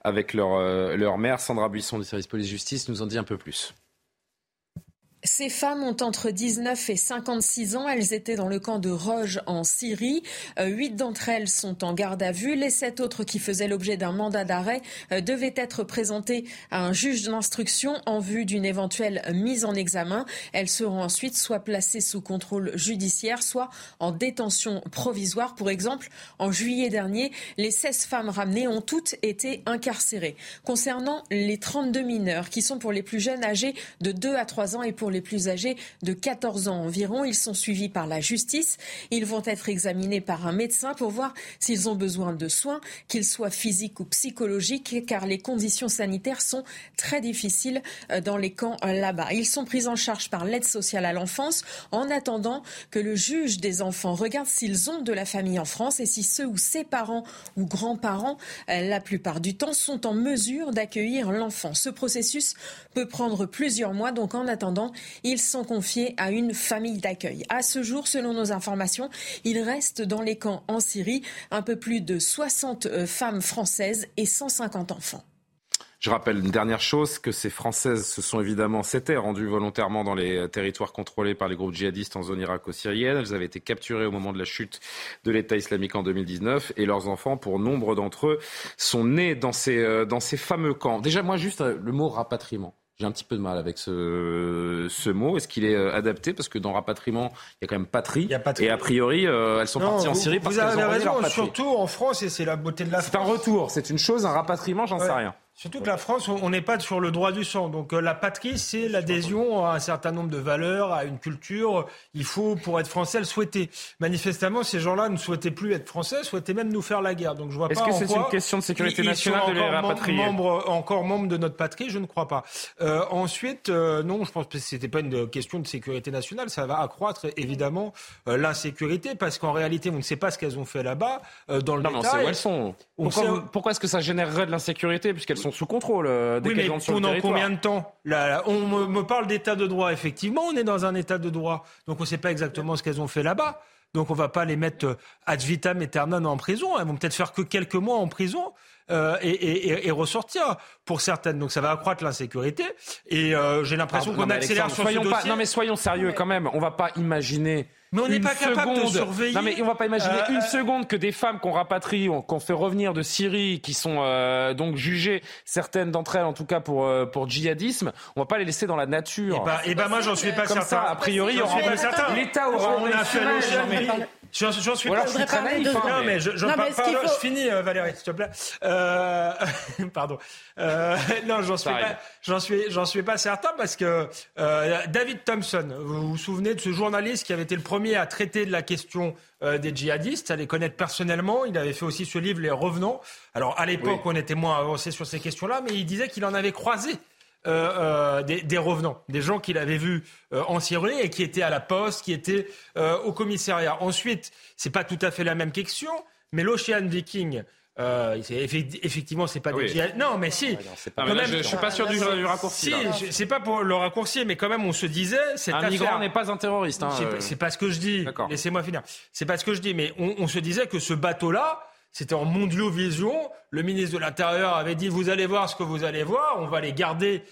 avec leur, euh, leur mère. Sandra Buisson du service police-justice nous en dit un peu plus. Ces femmes ont entre 19 et 56 ans. Elles étaient dans le camp de Roge en Syrie. Euh, huit d'entre elles sont en garde à vue. Les sept autres qui faisaient l'objet d'un mandat d'arrêt euh, devaient être présentées à un juge d'instruction en vue d'une éventuelle mise en examen. Elles seront ensuite soit placées sous contrôle judiciaire, soit en détention provisoire. Pour exemple, en juillet dernier, les 16 femmes ramenées ont toutes été incarcérées. Concernant les 32 mineurs, qui sont pour les plus jeunes âgés de 2 à 3 ans et pour les plus âgés de 14 ans environ. Ils sont suivis par la justice. Ils vont être examinés par un médecin pour voir s'ils ont besoin de soins, qu'ils soient physiques ou psychologiques, car les conditions sanitaires sont très difficiles euh, dans les camps euh, là-bas. Ils sont pris en charge par l'aide sociale à l'enfance en attendant que le juge des enfants regarde s'ils ont de la famille en France et si ceux ou ses parents ou grands-parents, euh, la plupart du temps, sont en mesure d'accueillir l'enfant. Ce processus peut prendre plusieurs mois, donc en attendant, ils sont confiés à une famille d'accueil. À ce jour, selon nos informations, il reste dans les camps en Syrie un peu plus de 60 euh, femmes françaises et 150 enfants. Je rappelle une dernière chose, que ces Françaises se sont évidemment, s'étaient rendues volontairement dans les territoires contrôlés par les groupes djihadistes en zone irako-syrienne. Elles avaient été capturées au moment de la chute de l'État islamique en 2019 et leurs enfants, pour nombre d'entre eux, sont nés dans ces, euh, dans ces fameux camps. Déjà, moi, juste euh, le mot rapatriement. J'ai un petit peu de mal avec ce, ce mot. Est-ce qu'il est euh, adapté? Parce que dans rapatriement, il y a quand même patrie. Et a priori, euh, elles sont parties en Syrie parce qu'elles ont raison, Surtout en France, et c'est la beauté de la France. C'est un retour, c'est une chose, un rapatriement, j'en sais rien. Surtout que la France, on n'est pas sur le droit du sang. Donc euh, la patrie, c'est l'adhésion à un certain nombre de valeurs, à une culture. Il faut, pour être français, le souhaiter. Manifestement, ces gens-là ne souhaitaient plus être français, souhaitaient même nous faire la guerre. Donc je vois Est-ce que c'est une question de sécurité nationale de les rapatrier membres, Encore membres de notre patrie, je ne crois pas. Euh, ensuite, euh, non, je pense que c'était pas une question de sécurité nationale. Ça va accroître évidemment euh, l'insécurité parce qu'en réalité, on ne sait pas ce qu'elles ont fait là-bas euh, dans le non, détail. Non, où elles sont. Pourquoi, pourquoi est-ce que ça générerait de l'insécurité puisqu'elles sont sous contrôle euh, dès oui, mais pendant combien de temps? Là, là, On me, me parle d'état de droit. Effectivement, on est dans un état de droit. Donc on ne sait pas exactement ce qu'elles ont fait là-bas. Donc on ne va pas les mettre euh, ad vitam aeternam en prison. Elles vont peut-être faire que quelques mois en prison. Euh, et, et, et, ressortir pour certaines. Donc ça va accroître l'insécurité. Et euh, j'ai l'impression qu'on accélère sur soyons ce pas- dossier. Non mais soyons sérieux quand même. On va pas imaginer. Mais on n'est pas capable de seconde- surveiller. Non mais on va pas imaginer Euh, une euh, seconde que des femmes qu'on rapatrie, qu'on fait revenir de Syrie, qui sont euh, donc jugées, certaines d'entre elles en tout cas pour euh, pour djihadisme, on va pas les laisser dans la nature. Eh ben, eh ben moi j'en suis pas Comme certain. ça, a priori, l'État aura On a fait J'en j'en suis Ou alors pas je suis très naïf, hein, Non, mais- je, je, Non, mais pardon, faut- je finis, euh, Valérie, s'il te plaît. Euh, pardon. Euh, non, j'en suis pas, j'en suis, j'en suis pas certain parce que euh, David Thompson, vous vous souvenez de ce journaliste qui avait été le premier à traiter de la question euh, des djihadistes, à les connaître personnellement. Il avait fait aussi ce livre Les Revenants. Alors à l'époque, on était moins avancé sur ces questions-là, mais il disait qu'il en avait croisé. Euh, euh, des, des revenants, des gens qu'il avait vus euh, en Syrie et qui étaient à la poste, qui étaient euh, au commissariat. Ensuite, c'est pas tout à fait la même question, mais l'Ocean Viking. Euh, effectivement, c'est pas Oui. des Non, mais si. Ah, mais Quand là, même- je, je suis pas sûr du, du raccourci. Si, c'est pas pour le raccourci, mais quand même, on se disait. Cette Un affaire- migrant n'est pas un terroriste. hein, c'est euh. pas ce que je dis. Laissez-moi finir. C'est pas ce que je dis, mais on, on se disait que ce bateau-là, c'était en mondiovision. Le ministre de l'Intérieur avait dit vous allez voir ce que vous allez voir, on va les garder,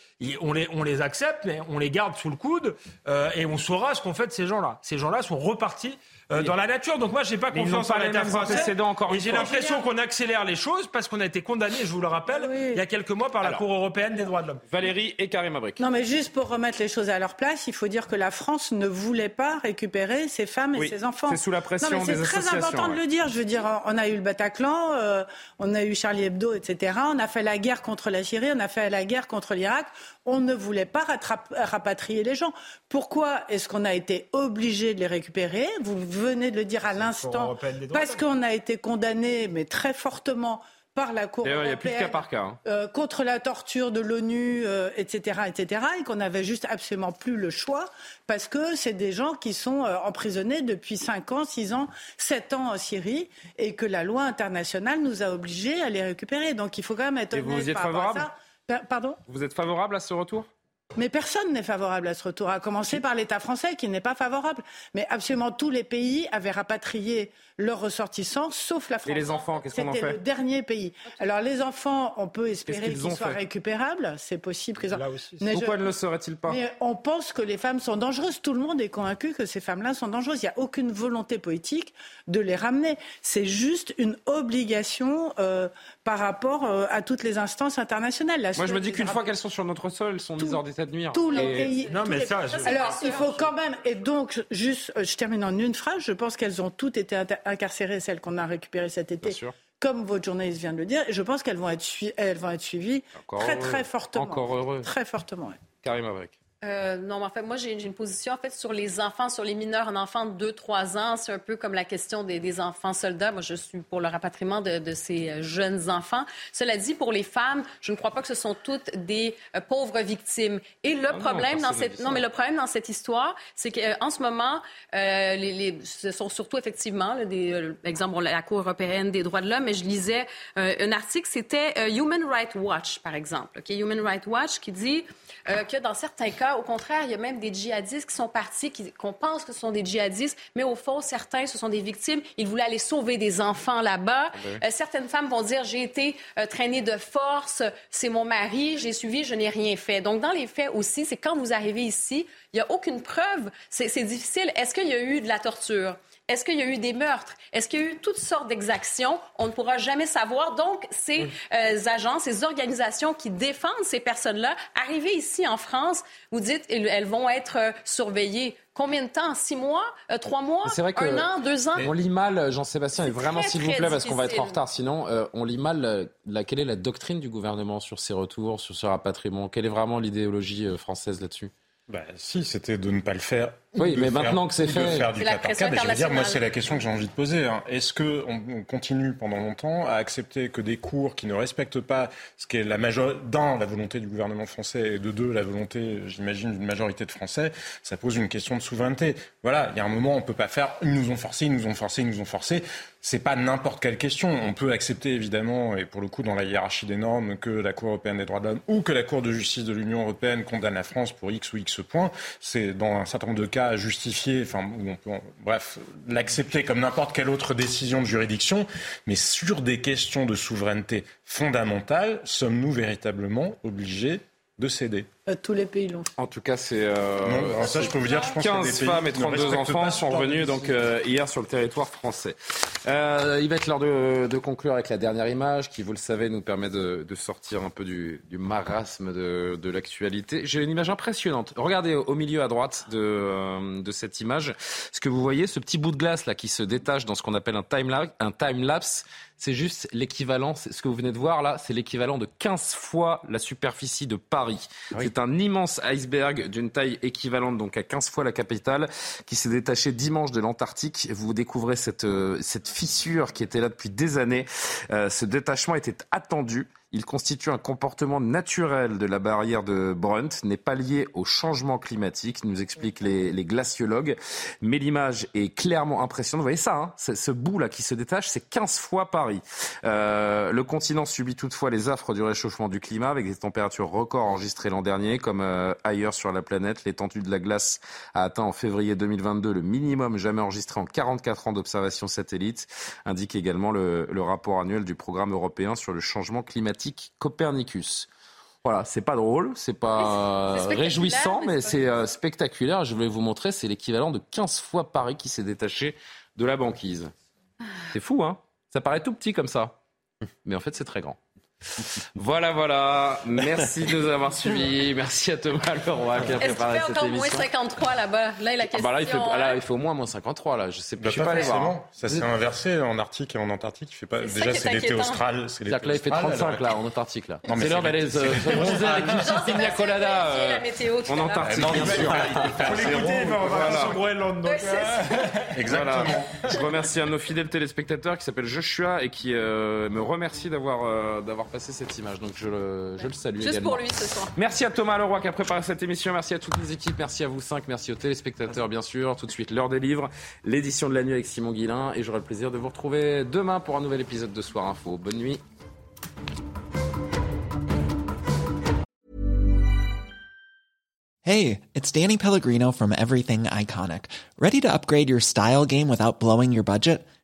on les, accepte, mais on les garde sous le coude euh, et on saura ce qu'on fait ces gens-là. Ces gens-là sont repartis euh, dans la nature. Donc moi, j'ai pas Mais confiance en l'État français. encore et j'ai l'impression qu'on accélère les choses parce qu'on a été condamné, je vous le rappelle, il y a quelques mois par la Alors. Cour européenne des droits de l'homme. Valérie et Karim Abrik. Non, mais juste pour remettre les choses à leur place, il faut dire que la France ne voulait pas récupérer ses femmes et Oui, ses enfants. c'est sous la pression non, mais des C'est très associations, important de le dire. Je veux dire, on a eu le Bataclan, euh, on a eu Charlie Hebdo, etc. On a fait la guerre contre la Syrie, on a fait la guerre contre l'Irak. On ne voulait pas rapatrier les gens. Pourquoi est-ce qu'on a été obligé de les récupérer? Vous venez de le dire à l'instant. Parce qu'on a été condamné, mais très fortement par la Cour D'ailleurs, il y a européenne plus de cas par cas. hein. euh, contre la torture de l'ONU, euh, etc., etc., et qu'on n'avait juste absolument plus le choix parce que c'est des gens qui sont euh, emprisonnés depuis 5 ans, 6 ans, 7 ans en Syrie et que la loi internationale nous a obligés à les récupérer. Donc il faut quand même être Et vous honnête y êtes par rapport à ça. Pardon Vous êtes favorable à ce retour? Mais personne n'est favorable à ce retour, à commencer par l'État français qui n'est pas favorable. Mais absolument tous les pays avaient rapatrié leurs ressortissants, sauf la France. Et les enfants, qu'est-ce qu'on en C'était fait le dernier pays. Alors les enfants, on peut espérer qu'ils soient récupérables. C'est possible qu'ils en... Mais Pourquoi je- ne le serait-il pas? Mais on pense que les femmes sont dangereuses. Tout le monde est convaincu que ces femmes-là sont dangereuses. Il n'y a aucune volonté politique de les ramener. C'est juste une obligation euh, par rapport euh, à toutes les instances internationales. La Moi, je me dis qu'une fois qu'elles sont sur notre sol, elles sont mises hors d'état de nuire. tous les Et- pays. tous les- Alors, il faut quand même. Et donc, juste, euh, je termine en une phrase. Je pense qu'elles ont toutes été incarcérées, celles qu'on a récupérées cet été. Comme votre journaliste vient de le dire, et je pense qu'elles vont être, elles vont être suivies Encore très heureux. très fortement. Encore heureux. Très fortement. ouais. Karim Avrik. Euh, non, mais en fait, moi, j'ai une position en fait sur les enfants, sur les mineurs, un enfant de 2-3 ans. C'est un peu comme la question des, des enfants soldats. Moi, je suis pour le rapatriement de, de ces euh, jeunes enfants. Cela dit, pour les femmes, je ne crois pas que ce sont toutes des euh, pauvres victimes. Et le Ah non, problème dans cette, non, mais le problème dans cette histoire, c'est qu'en ce moment, euh, les, les- ce sont surtout effectivement, là, des, exemple, la Cour européenne des droits de l'homme, mais je lisais un article, c'était Human Rights Watch, par exemple. ok? Human Rights Watch qui dit que dans certains cas, au contraire, il y a même des djihadistes qui sont partis, qu'on pense que ce sont des djihadistes, mais au fond, certains, ce sont des victimes. Ils voulaient aller sauver des enfants là-bas. Ouais. Euh, certaines femmes vont dire, j'ai été euh, traînée de force, c'est mon mari, j'ai suivi, je n'ai rien fait. Donc, dans les faits aussi, c'est quand vous arrivez ici, il n'y a aucune preuve. C'est c'est difficile. Est-ce qu'il y a eu de la torture? Est-ce qu'il y a eu des meurtres? Est-ce qu'il y a eu toutes sortes d'exactions? On ne pourra jamais savoir. Donc, ces euh, agences, ces organisations qui défendent ces personnes-là, arrivées ici en France, vous dites, elles elles vont être euh, surveillées. Combien de temps? Six mois? Euh, trois mois? C'est vrai que Un an? Deux ans? On lit mal, Jean-Sébastien, et vraiment, s'il vous plaît, parce qu'on va être en retard. Sinon, euh, on lit mal euh, la, quelle est la doctrine du gouvernement sur ces retours, sur ce rapatriement? Quelle est vraiment l'idéologie euh, française là-dessus? Bah, si, c'était de ne pas le faire. Ou Oui, mais faire- maintenant que c'est fait. faire du cas par cas. Je veux dire, moi, c'est la question que j'ai envie de poser. hein. Est-ce que on, on continue pendant longtemps à accepter que des cours qui ne respectent pas ce qui est la major... d'un, la volonté du gouvernement français, et de deux, la volonté, j'imagine, d'une majorité de Français, ça pose une question de souveraineté. Voilà, il y a un moment, on peut pas faire. Ils nous ont forcé, ils nous ont forcé, ils nous ont forcé. C'est pas n'importe quelle question. On peut accepter évidemment, et pour le coup dans la hiérarchie des normes, que la Cour européenne des droits de l'homme ou que la Cour de justice de l'Union européenne condamne la France pour X ou X points. C'est dans un certain nombre de cas enfin où on peut, bref, l'accepter comme n'importe quelle autre décision de juridiction. Mais sur des questions de souveraineté fondamentale, sommes-nous véritablement obligés de céder? Euh, tous les pays l'ont fait. En tout cas, c'est. euh, ça, je peux vous dire, je pense qu'il y a 15 des pays femmes et qui ne 32 respectent enfants sont revenus donc, euh, hier sur le territoire français. Euh, il va être l'heure de, de conclure avec la dernière image qui, vous le savez, nous permet de, de sortir un peu du, du marasme de, de l'actualité. J'ai une image impressionnante. Regardez au, milieu à droite de, euh, de cette image ce que vous voyez, ce petit bout de glace là qui se détache dans ce qu'on appelle un time, un time lapse. C'est juste l'équivalent, ce que vous venez de voir là, c'est l'équivalent de 15 fois la superficie de Paris. C'est un immense iceberg d'une taille équivalente donc à 15 fois la capitale qui s'est détaché dimanche de l'Antarctique. Vous découvrez cette, euh, cette fissure qui était là depuis des années. Euh, ce détachement était attendu. Il constitue un comportement naturel de la barrière de Brunt, n'est pas lié au changement climatique, nous expliquent les, glaciologues. Mais l'image est clairement impressionnante. Vous voyez ça, hein ce, bout-là qui se détache, c'est 15 fois Paris. Euh, le continent subit toutefois les affres du réchauffement du climat avec des températures records enregistrées l'an dernier, comme euh, ailleurs sur la planète. L'étendue de la glace a atteint en février 2022 le minimum jamais enregistré en 44 ans d'observation satellite, indique également le, le rapport annuel du programme européen sur le changement climatique Copernicus. Voilà, c'est pas drôle, c'est pas spectaculaire, réjouissant, mais c'est euh, spectaculaire. Je voulais vous montrer, c'est l'équivalent de 15 fois Paris qui s'est détaché de la banquise. C'est fou, hein? Ça paraît tout petit comme ça, mais en fait c'est très grand. Voilà, voilà. Merci de nous avoir suivis. Merci à Thomas Leroy qui a Est-ce qu'il préparé fait cette encore émission. moins 53 là-bas? Là, la Ah question. bah là, il fait, ah hein. là, il fait au moins moins 53 là. Je sais Bah, je suis pas pas allé voir. forcément. Ça s'est inversé en Arctique et en Antarctique. Il fait pas. Déjà, c'est l'été austral. C'est C'est-à-dire que là, il fait 35 là, en Antarctique là. C'est l'heure c'est d'aller l'été- se bronzer avec une petite pina colada a euh, en. Antarctique, Non, bien sûr. Faut l'écouter, il va Groenland. euh, Exactement. Je remercie un de nos fidèles téléspectateurs qui s'appelle Joshua et qui euh, me remercie d'avoir euh, d'avoir passé cette image. Donc je le, je le salue Juste également. pour lui ce soir. Merci à Thomas Leroy qui a préparé cette émission. Merci à toutes les équipes. Merci à vous cinq. Merci aux téléspectateurs, bien sûr. Tout de suite, l'heure des livres, l'édition de la nuit avec Simon Guillain. Et j'aurai le plaisir de vous retrouver demain pour un nouvel épisode de Soir Info. Bonne nuit. Hey, it's Danny Pellegrino from Everything Iconic. Ready to upgrade your style game without blowing your budget?